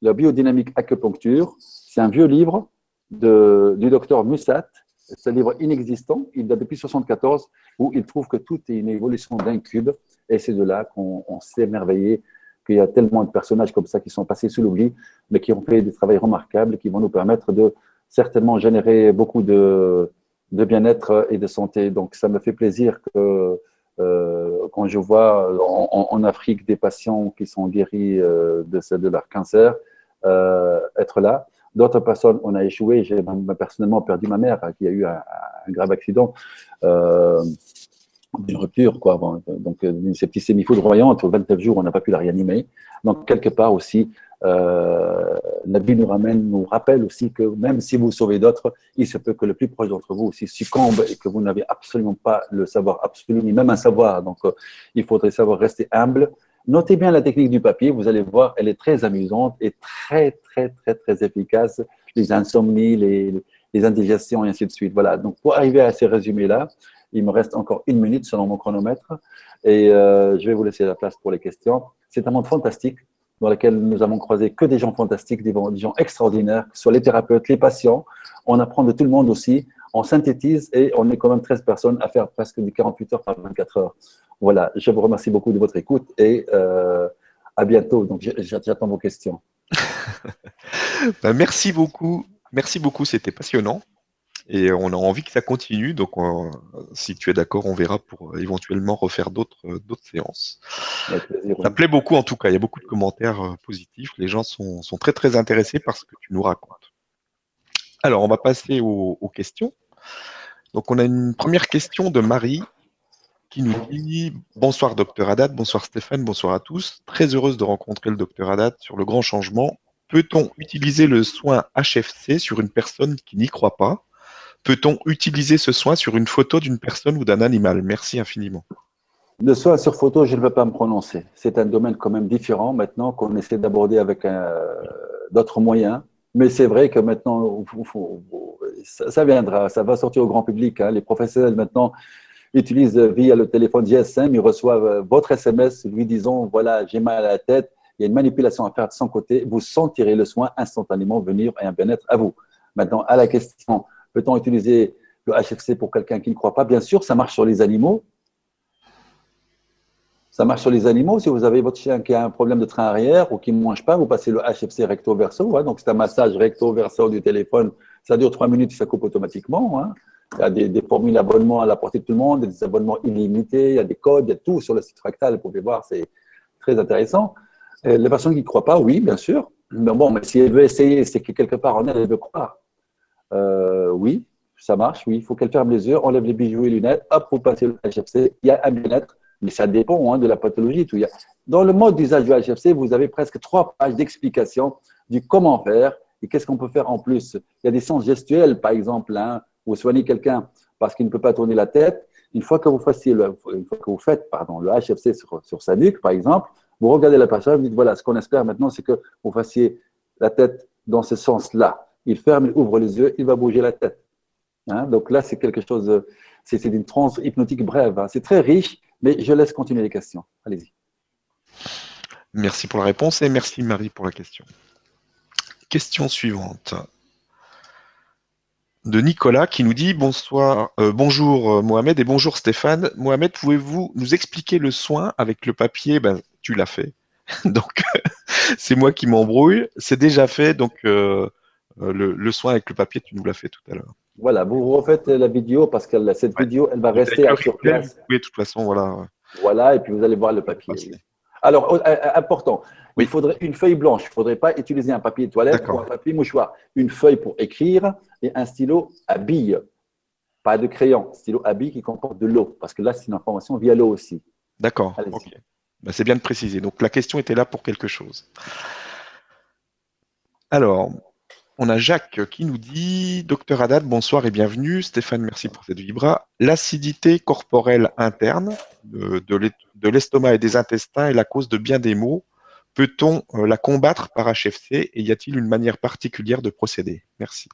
la biodynamique acupuncture. C'est un vieux livre de, du docteur Mussat. C'est un livre inexistant. Il date depuis 1974 où il trouve que tout est une évolution d'un cube. Et c'est de là qu'on s'est émerveillé qu'il y a tellement de personnages comme ça qui sont passés sous l'oubli, mais qui ont fait des travaux remarquables qui vont nous permettre de certainement générer beaucoup de, de bien-être et de santé. Donc, ça me fait plaisir que euh, quand je vois en, Afrique des patients qui sont guéris euh, de, leur cancer, euh, être là. D'autres personnes, on a échoué. J'ai personnellement perdu ma mère qui a eu un, grave accident, euh, une rupture, quoi. donc, une septicémie foudroyante. Au 29 jours, on n'a pas pu la réanimer. Donc, quelque part aussi, euh, vie nous ramène, nous rappelle aussi que même si vous sauvez d'autres, il se peut que le plus proche d'entre vous aussi succombe et que vous n'avez absolument pas le savoir absolu, ni même un savoir. Donc, il faudrait savoir rester humble, Notez bien la technique du papier, vous allez voir, elle est très amusante et très, très, très, très efficace. Les insomnies, les, les indigestions et ainsi de suite. Voilà, donc pour arriver à ces résumés-là, il me reste encore une minute selon mon chronomètre et euh, je vais vous laisser la place pour les questions. C'est un monde fantastique dans lequel nous avons croisé que des gens fantastiques, des gens extraordinaires, que ce soit les thérapeutes, les patients. On apprend de tout le monde aussi. On synthétise et on est quand même 13 personnes à faire presque du 48 heures par 24 heures. Voilà, je vous remercie beaucoup de votre écoute et euh, à bientôt. Donc, j'attends vos questions. [LAUGHS]
Ben, merci beaucoup. Merci beaucoup, c'était passionnant. Et on a envie que ça continue. Donc, si tu es d'accord, on verra pour éventuellement refaire d'autres séances. ça plaît beaucoup en tout cas. Il y a beaucoup de commentaires euh, positifs. Les gens sont, très très intéressés par ce que tu nous racontes. Alors, on va passer aux questions. Donc, on a une première question de Marie qui nous dit Bonsoir docteur Haddad, bonsoir Stéphane, bonsoir à tous. Très heureuse de rencontrer le docteur Haddad sur le grand changement. Peut-on utiliser le soin HFC sur une personne qui n'y croit pas? Peut-on utiliser ce soin sur une photo d'une personne ou d'un animal? Merci infiniment.
Le soin sur photo, je ne vais pas me prononcer. C'est un domaine quand même différent maintenant qu'on essaie d'aborder avec euh, d'autres moyens. Mais c'est vrai que maintenant, ça, viendra, ça va sortir au grand public. Hein. Les professionnels maintenant utilisent via le téléphone GSM, ils reçoivent euh, votre SMS lui disant voilà, j'ai mal à la tête, il y a une manipulation à faire de son côté, vous sentirez le soin instantanément venir et un bien-être à vous. Maintenant, à la question peut-on utiliser le HFC pour quelqu'un qui ne croit pas? Bien sûr, ça marche sur les animaux. Ça marche sur les animaux. Si vous avez votre chien qui a un problème de train arrière ou qui ne mange pas, vous passez le HFC recto-verso. Hein. donc, c'est un massage recto-verso du téléphone. Ça dure trois minutes et ça coupe automatiquement. Hein. Il y a des, formules d'abonnement à la portée de tout le monde, des abonnements illimités, il y a des codes, il y a tout sur le site fractal. Vous pouvez voir, c'est très intéressant. les personnes qui ne croient pas, oui, bien sûr. Mais bon, mais si elle veut essayer, c'est que quelque part en elle, elle veut croire. Euh, oui, ça marche, oui. Il faut qu'elle ferme les yeux, enlève les bijoux et les lunettes, hop, vous passez le HFC. Il y a un bien-être mais ça dépend hein, de la pathologie. Tout. Dans le mode d'usage du HFC, vous avez presque trois pages d'explication du comment faire et qu'est-ce qu'on peut faire en plus. Il y a des sens gestuels, par exemple. Hein, vous soignez quelqu'un parce qu'il ne peut pas tourner la tête. Une fois que vous, faites le HFC sur, sur sa nuque, par exemple, vous regardez la personne, vous dites voilà, ce qu'on espère maintenant, c'est que vous fassiez la tête dans ce sens-là. Il ferme, il ouvre les yeux, il va bouger la tête. Hein, donc là, c'est quelque chose, c'est une transe hypnotique brève. Hein. C'est très riche mais je laisse continuer les questions. Allez-y.
Merci pour la réponse et merci Marie pour la question. Question suivante de Nicolas qui nous dit bonsoir, euh, bonjour euh, Mohamed et bonjour Stéphane. Mohamed, pouvez-vous nous expliquer le soin avec le papier? Ben, Tu l'as fait. [LAUGHS] donc, [LAUGHS] c'est moi qui m'embrouille. C'est déjà fait. Donc, euh, le, soin avec le papier, tu nous l'as fait tout à l'heure.
Voilà, vous refaites la vidéo parce que cette vidéo, elle va rester sur place.
Oui, de toute façon, voilà.
Voilà, et puis vous allez voir le papier. Alors, euh, euh, important, il faudrait une feuille blanche. Il ne faudrait pas utiliser un papier toilette ou un papier mouchoir. Une feuille pour écrire et un stylo à billes. Pas de crayon, stylo à billes qui comporte de l'eau. Parce que là, c'est une information via l'eau aussi.
D'accord. Ben, c'est bien de préciser. Donc, la question était là pour quelque chose. Alors, on a Jacques qui nous dit Docteur Haddad, bonsoir et bienvenue. Stéphane, merci pour cette vibra. L'acidité corporelle interne de, l'estomac et des intestins est la cause de bien des maux. Peut-on euh, la combattre par HFC et y a-t-il une manière particulière de procéder? Merci.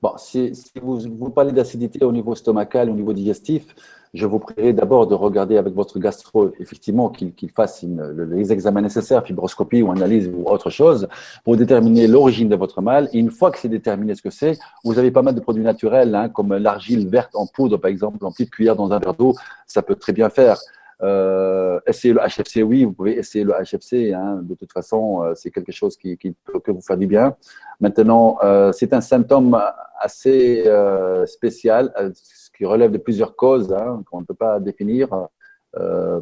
Bon, si, vous, vous, parlez d'acidité au niveau stomacal, au niveau digestif, je vous prierai d'abord de regarder avec votre gastro, effectivement, qu'il fasse les examens nécessaires, fibroscopie ou analyse ou autre chose, pour déterminer l'origine de votre mal. Et une fois que c'est déterminé ce que c'est, vous avez pas mal de produits naturels, hein, comme l'argile verte en poudre, par exemple, en petite cuillère dans un verre d'eau, ça peut très bien faire. Euh, essayez le HFC, oui, vous pouvez essayer le HFC. Hein, de toute façon, euh, c'est quelque chose qui, peut vous faire du bien. Maintenant, euh, c'est un symptôme assez euh, spécial, qui relève de plusieurs causes hein, qu'on ne peut pas définir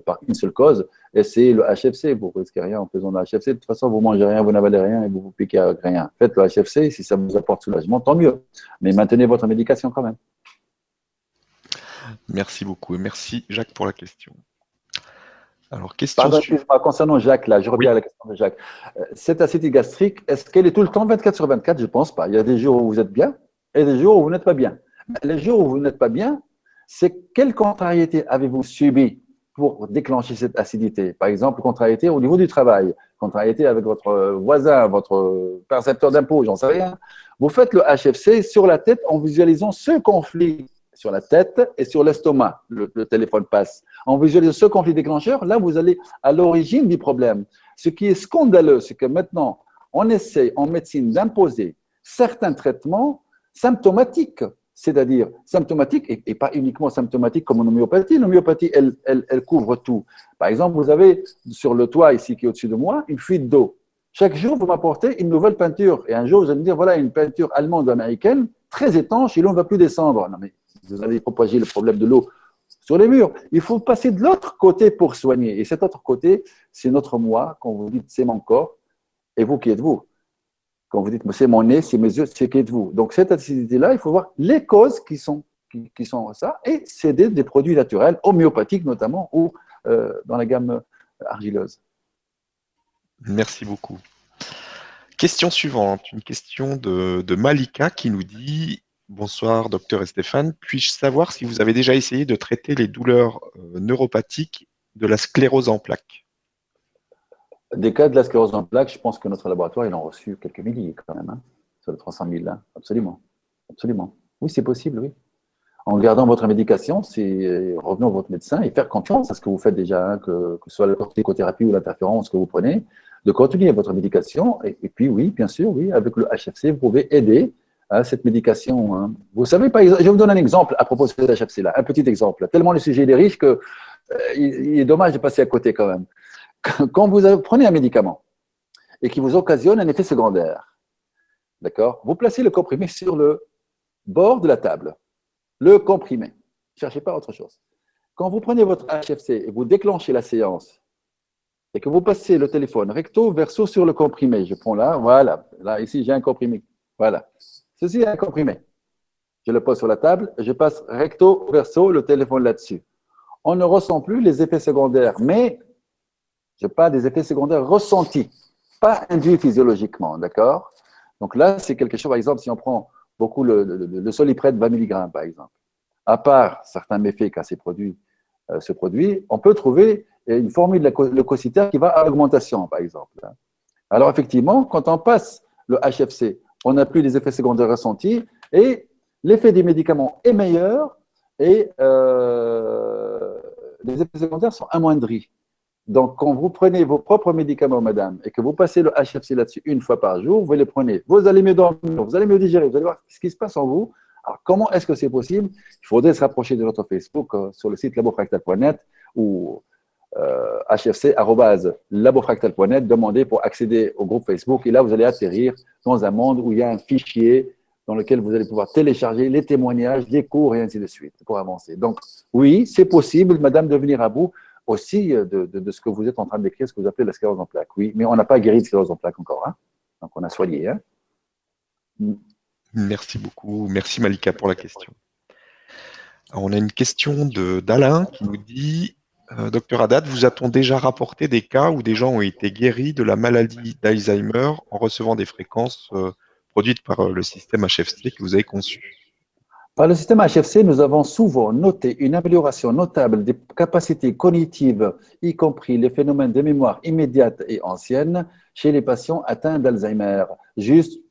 par une seule cause. C'est le HFC. Vous ne risquez rien en faisant le HFC. De toute façon, vous mangez rien, vous n'avalez rien et vous vous piquez avec rien. Faites le HFC. Si ça vous apporte soulagement, tant mieux. Mais maintenez votre médication quand même.
Merci beaucoup. Et merci, Jacques, pour la question. Alors, question.
Pardon, excuse-moi, concernant Jacques, là, je reviens à la question de Jacques. Euh, cette acidité gastrique, est-ce qu'elle est tout le temps 24 sur 24 Je ne pense pas. Il y a des jours où vous êtes bien et des jours où vous n'êtes pas bien. Les jours où vous n'êtes pas bien, c'est quelle contrariété avez-vous subi pour déclencher cette acidité? Par exemple, contrariété au niveau du travail, contrariété avec votre voisin, votre percepteur d'impôt, j'en sais rien. Vous faites le HFC sur la tête en visualisant ce conflit sur la tête et sur l'estomac. Le, téléphone passe. En visualisant ce conflit déclencheur, là, vous allez à l'origine du problème. Ce qui est scandaleux, c'est que maintenant, on essaie en médecine d'imposer certains traitements symptomatiques c'est-à-dire symptomatique et, pas uniquement symptomatique comme en homéopathie. L'homéopathie, elle, elle, elle, couvre tout. Par exemple, vous avez sur le toit ici qui est au-dessus de moi une fuite d'eau. Chaque jour, vous m'apportez une nouvelle peinture. Et un jour, vous allez me dire, voilà une peinture allemande américaine, très étanche, et l'eau ne va plus descendre. Non, mais vous allez propager le problème de l'eau sur les murs. Il faut passer de l'autre côté pour soigner. Et cet autre côté, c'est notre moi. Quand vous dites, c'est mon corps, et vous qui êtes-vous? Quand vous dites, c'est mon nez, c'est mes yeux, c'est qui êtes-vous? Donc, cette acidité-là, il faut voir les causes qui sont, qui, sont ça et c'est des, produits naturels, homéopathiques notamment, ou euh, dans la gamme argileuse.
Merci beaucoup. Question suivante, une question de, Malika qui nous dit Bonsoir, docteur et Stéphane. Puis-je savoir si vous avez déjà essayé de traiter les douleurs euh, neuropathiques de la sclérose en plaques?
Des cas de la sclérose en plaques, je pense que notre laboratoire, il en a reçu quelques milliers quand même, hein, sur les 300 000, là. absolument. Absolument. Oui, c'est possible, oui. En gardant votre médication, c'est revenir à votre médecin et faire confiance à ce que vous faites déjà, hein, que, ce soit la corticothérapie ou l'interférence que vous prenez, de continuer votre médication. Et, puis, oui, bien sûr, oui, avec le HFC, vous pouvez aider cette médication. Hein. Vous savez, par exemple, je vous donne un exemple à propos de ce HFC-là, un petit exemple. Tellement le sujet est riche que il, est dommage de passer à côté quand même. Quand vous prenez un médicament et qui vous occasionne un effet secondaire, d'accord Vous placez le comprimé sur le bord de la table. Le comprimé. Cherchez pas autre chose. Quand vous prenez votre HFC et vous déclenchez la séance et que vous passez le téléphone recto verso sur le comprimé, je prends là, voilà, là ici j'ai un comprimé, voilà. Ceci est un comprimé. Je le pose sur la table, je passe recto verso le téléphone là-dessus. On ne ressent plus les effets secondaires, mais je parle des effets secondaires ressentis, pas induits physiologiquement, d'accord? Donc là, c'est quelque chose, par exemple, si on prend beaucoup le, le, soliprède 20 mg, par exemple, à part certains méfaits qu'a ces produits, euh, ce produit, on peut trouver une formule leucocytaire qui va à l'augmentation, par exemple. Alors, effectivement, quand on passe le HFC, on n'a plus les effets secondaires ressentis et l'effet des médicaments est meilleur et euh, les effets secondaires sont amoindris. Donc, quand vous prenez vos propres médicaments, madame, et que vous passez le HFC là-dessus une fois par jour, vous les prenez, vous allez mieux dormir, vous allez mieux digérer, vous allez voir ce qui se passe en vous. Alors, comment est-ce que c'est possible? Il faudrait se rapprocher de notre Facebook euh, sur le site labofractal.net ou euh, hfc.labofractal.net, demander pour accéder au groupe Facebook. Et là, vous allez atterrir dans un monde où il y a un fichier dans lequel vous allez pouvoir télécharger les témoignages, les cours et ainsi de suite pour avancer. Donc, oui, c'est possible, madame, de venir à bout aussi euh, de, ce que vous êtes en train décrire, ce que vous appelez la sclérose en plaques. Oui, mais on n'a pas guéri de sclérose en plaques encore. Hein. Donc, on a soigné. Hein.
Mm. Merci beaucoup. Merci Malika pour la question. on a une question d'Alain qui nous dit Docteur Haddad, vous a-t-on déjà rapporté des cas où des gens ont été guéris de la maladie d'Alzheimer en recevant des fréquences euh, produites par le système HFC que vous avez conçu?
Par le système HFC, nous avons souvent noté une amélioration notable des capacités cognitives, y compris les phénomènes de mémoire immédiate et ancienne, chez les patients atteints d'Alzheimer. Juste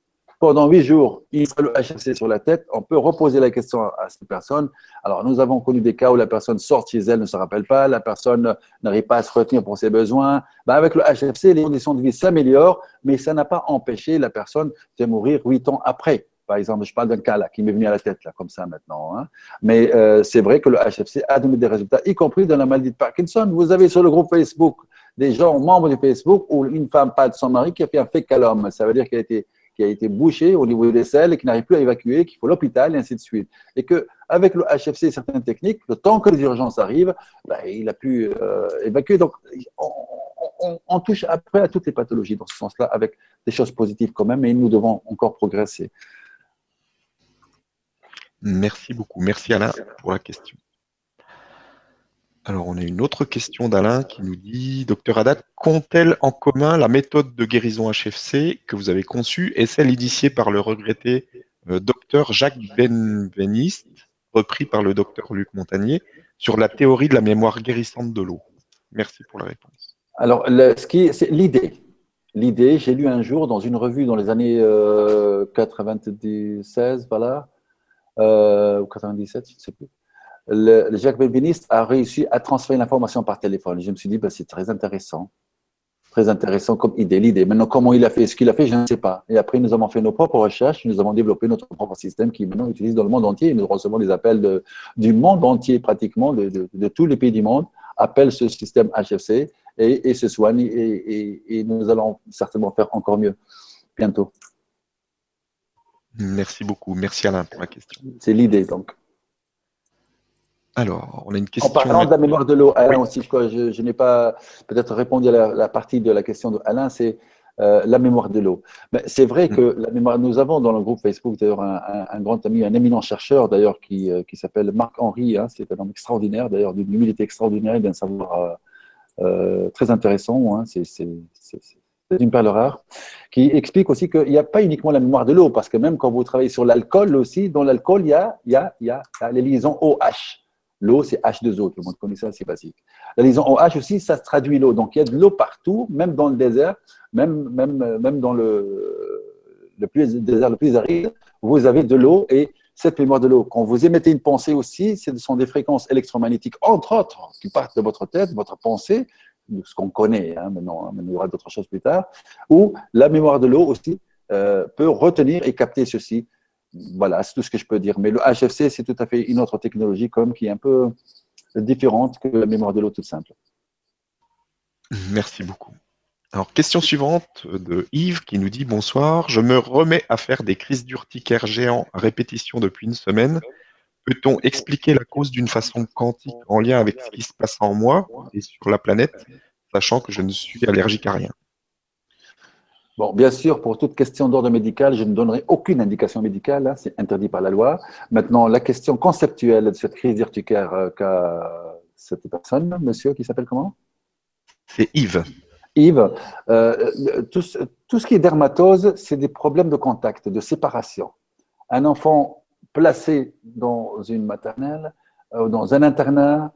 pendant huit jours, il faut le HFC sur la tête, on peut reposer la question à ces personnes. Alors, nous avons connu des cas où la personne sort chez elle, ne se rappelle pas, la personne n'arrive pas à se retenir pour ses besoins. Ben, avec le HFC, les conditions de vie s'améliorent, mais ça n'a pas empêché la personne de mourir huit ans après. Par exemple, je parle d'un cas là qui m'est venu à la tête là, comme ça maintenant. Hein. Mais euh, c'est vrai que le HFC a donné des résultats, y compris dans la maladie de Parkinson. Vous avez sur le groupe Facebook des gens membres du Facebook où une femme parle de son mari qui a fait un fécalome. Ça veut dire qu'elle a été qui a été bouché au niveau des selles et qui n'arrive plus à évacuer, qu'il faut l'hôpital et ainsi de suite. Et que avec le HFC et certaines techniques, le temps que les urgences arrivent, ben, il a pu euh, évacuer. Donc, on, on, touche après à toutes les pathologies dans ce sens-là, avec des choses positives quand même, et nous devons encore progresser.
Merci beaucoup. Merci Alain pour la question. Alors, on a une autre question d'Alain qui nous dit Docteur Haddad, qu'ont-elles en commun la méthode de guérison HFC que vous avez conçue et celle initiée par le regretté euh, docteur Jacques Benveniste, repris par le docteur Luc Montagnier, sur la théorie de la mémoire guérissante de l'eau? Merci pour la réponse.
Alors, ce qui, c'est l'idée. L'idée, j'ai lu un jour dans une revue dans les années 96, euh, voilà, euh, ou 97, je ne sais plus. Le, Jacques Benveniste a réussi à transférer l'information par téléphone. Je me suis dit, bah, c'est très intéressant. Très intéressant comme idée, l'idée. Maintenant, comment il a fait? Ce qu'il a fait, je ne sais pas. Et après, nous avons fait nos propres recherches, nous avons développé notre propre système qui maintenant utilise dans le monde entier. Nous recevons des appels de, du monde entier, pratiquement, de, de, de, tous les pays du monde, appellent ce système HFC et, et se soignent. Et, et, et nous allons certainement faire encore mieux bientôt.
Merci beaucoup. Merci Alain pour la question.
C'est l'idée donc.
Alors, on a une question. En
parlant de la mémoire de l'eau, Alain aussi, je, je n'ai pas peut-être répondu à la, partie de la question de Alain, c'est euh, la mémoire de l'eau. Mais c'est vrai que mm. la mémoire, nous avons dans le groupe Facebook d'ailleurs un, grand ami, un éminent chercheur d'ailleurs qui, euh, qui s'appelle Marc Henry. Hein, c'est un homme extraordinaire d'ailleurs, d'une humilité extraordinaire et d'un savoir euh, très intéressant. Hein, c'est c'est une perle rare, qui explique aussi qu'il n'y a pas uniquement la mémoire de l'eau, parce que même quand vous travaillez sur l'alcool aussi, dans l'alcool, il y a, il y, a, il y a les liaisons OH. L'eau, c'est H2O, tout le monde connaît ça, c'est basique. La liaison OH aussi, ça se traduit l'eau. Donc il y a de l'eau partout, même dans le désert, même, même, même dans le, le, plus, désert le plus aride, vous avez de l'eau et cette mémoire de l'eau, quand vous émettez une pensée aussi, ce sont des fréquences électromagnétiques, entre autres, qui partent de votre tête, votre pensée, ce qu'on connaît, hein, maintenant, il y aura d'autres choses plus tard, où la mémoire de l'eau aussi euh, peut retenir et capter ceci. Voilà, c'est tout ce que je peux dire. Mais le HFC, c'est tout à fait une autre technologie comme qui est un peu, différente que la mémoire de l'eau toute simple.
Merci beaucoup. Alors, question suivante de Yves qui nous dit Bonsoir, je me remets à faire des crises d'urticaire géants à répétition depuis une semaine. Peut-on expliquer la cause d'une façon quantique en lien avec ce qui se passe en moi et sur la planète, sachant que je ne suis allergique à rien?
Bon, bien sûr, pour toute question d'ordre médical, je ne donnerai aucune indication médicale, hein, c'est interdit par la loi. Maintenant, la question conceptuelle de cette crise d'urticaire euh, qu'a cette personne, monsieur, qui s'appelle comment?
C'est Yves.
Yves, euh, tout, tout, ce qui est dermatose, c'est des problèmes de contact, de séparation. Un enfant placé dans une maternelle, euh, dans un internat,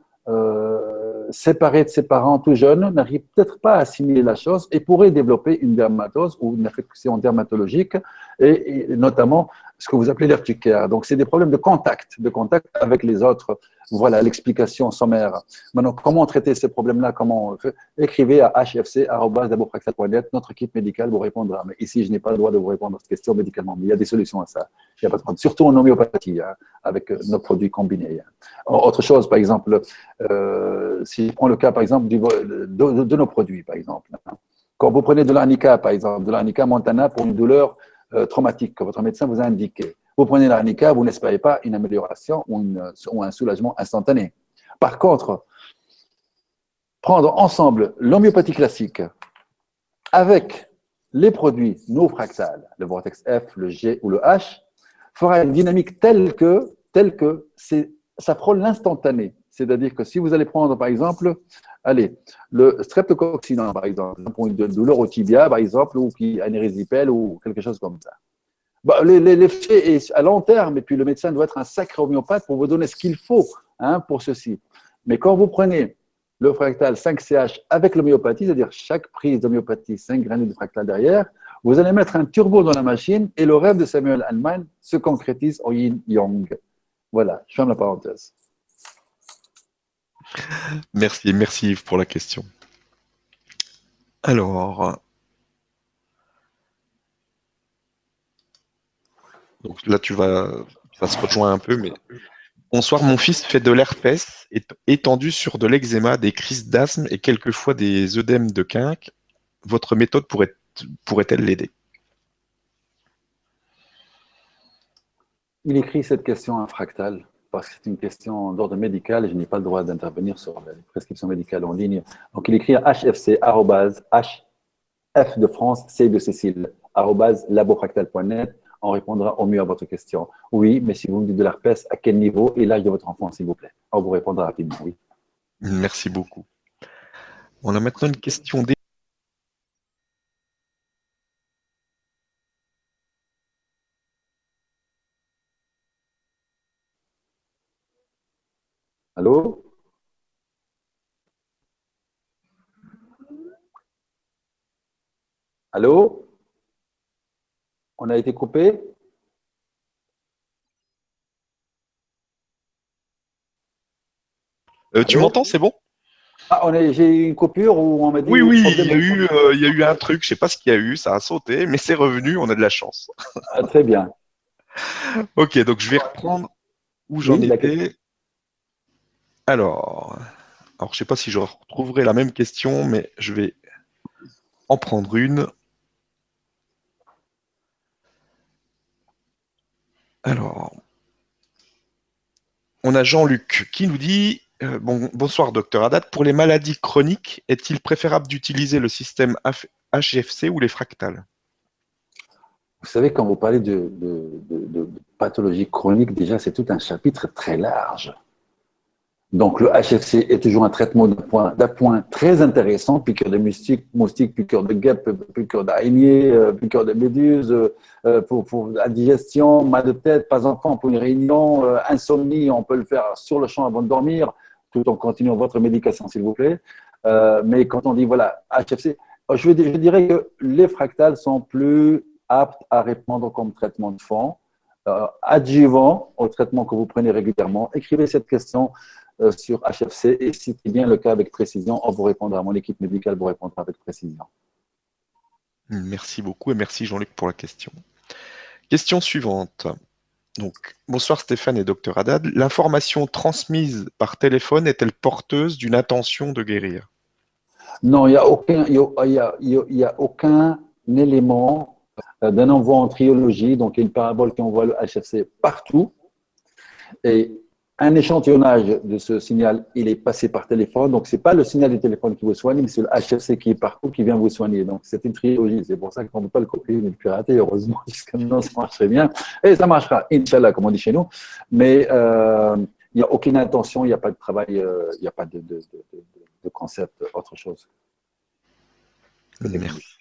séparé de ses parents tout jeune, n'arrive peut-être pas à assimiler la chose et pourrait développer une dermatose ou une affection dermatologique, et, notamment ce que vous appelez l'urticaire. Donc, c'est des problèmes de contact, de contact avec les autres. Voilà l'explication sommaire. Maintenant, comment traiter ces problèmes-là? Comment Écrivez à hfc.net. Notre équipe médicale vous répondra. Mais ici, je n'ai pas le droit de vous répondre à cette question médicalement. Mais il y a des solutions à ça. Surtout en homéopathie, hein, avec nos produits combinés. Hein. Autre chose, par exemple, euh, si je prends le cas, par exemple, de, nos produits, par exemple. Hein. Quand vous prenez de l'arnica, par exemple, de l'arnica montana pour une douleur euh, traumatique que votre médecin vous a indiqué, vous prenez l'arnica, vous n'espérez pas une amélioration ou, un soulagement instantané. Par contre, prendre ensemble l'homéopathie classique avec les produits non fractales, le vortex F, le G ou le H, fera une dynamique telle que, telle que ça frôle l'instantané. C'est-à-dire que si vous allez prendre, par exemple, allez, le streptococcine, par exemple, pour une douleur au tibia, par exemple, ou qui anérésipelle ou quelque chose comme ça. Bah, L'effet est à long terme, et puis le médecin doit être un sacré homéopathe pour vous donner ce qu'il faut hein, pour ceci. Mais quand vous prenez le fractal 5CH avec l'homéopathie, c'est-à-dire chaque prise d'homéopathie, 5 granules de fractal derrière, vous allez mettre un turbo dans la machine et le rêve de Samuel Hahnemann se concrétise au yin-yang. Voilà, je ferme la parenthèse.
Merci, merci Yves pour la question. Alors, donc là tu vas, ça se rejoint un peu, mais bonsoir, mon fils fait de l'herpès étendu sur de l'eczéma, des crises d'asthme et quelquefois des œdèmes de quinque. Votre méthode pourrait pourrait-elle l'aider?
Il écrit cette question à Fractal parce que c'est une question d'ordre médical je n'ai pas le droit d'intervenir sur les prescriptions médicales en ligne. Donc il écrit à hfc, hf de France, c de Cécile, labofractal.net. On répondra au mieux à votre question. Oui, mais si vous me dites de l'herpès, à quel niveau et l'âge de votre enfant, s'il vous plaît? On vous répondra rapidement, oui.
Merci beaucoup. On a maintenant une question
Allô? Allô? On a été coupé?
Euh, Tu m'entends, c'est bon?
Ah, J'ai eu une coupure où on m'a dit.
Oui, oui, il y, a eu, euh, il y a eu un truc, je ne sais pas ce qu'il y a eu, ça a sauté, mais c'est revenu, on a de la chance.
Ah, très bien. [LAUGHS]
ok, donc je vais reprendre où j'en étais. Alors, alors, je ne sais pas si je retrouverai la même question, mais je vais en prendre une. Alors, on a Jean-Luc qui nous dit euh, bon, Bonsoir, docteur Haddad. Pour les maladies chroniques, est-il préférable d'utiliser le système HFC ou les fractales?
Vous savez, quand vous parlez de pathologie chronique, déjà, c'est tout un chapitre très large. Donc, le HFC est toujours un traitement d'appoint très intéressant, piqûre de moustiques, moustique, piqûre de guêpe, piqûre d'araignée, euh, piqûre de méduse, euh, pour, pour, digestion, mal de tête, pas enfant pour une réunion, euh, insomnie, on peut le faire sur le champ avant de dormir, tout en continuant votre médication, s'il vous plaît. mais quand on dit, voilà, HFC, je, je dirais que les fractales sont plus aptes à répondre comme traitement de fond, adjuvant au traitement que vous prenez régulièrement. Écrivez cette question euh, sur HFC et si c'est bien le cas avec précision, on vous répondra. Mon équipe médicale vous répondra avec précision.
Merci beaucoup et merci Jean-Luc pour la question. Question suivante Donc, bonsoir Stéphane et Dr Haddad. L'information transmise par téléphone est-elle porteuse d'une intention de guérir?
Non, il n'y a, aucun, y a, aucun élément euh, d'un envoi en triologie, donc une parabole qui envoie le HFC partout. Et un échantillonnage de ce signal, il est passé par téléphone. Donc, ce n'est pas le signal du téléphone qui vous soigne, mais c'est le HFC qui est partout qui vient vous soigner. Donc, c'est une trilogie. C'est pour ça qu'on ne peut pas le copier ni le pirater. Heureusement, [LAUGHS] jusqu'à maintenant, ça marche très bien. Et ça marchera, Inch'Allah, comme on dit chez nous. Mais euh, il n'y a aucune intention, il n'y a pas de travail, euh, il n'y a pas de, de, concept, autre chose.
Merci.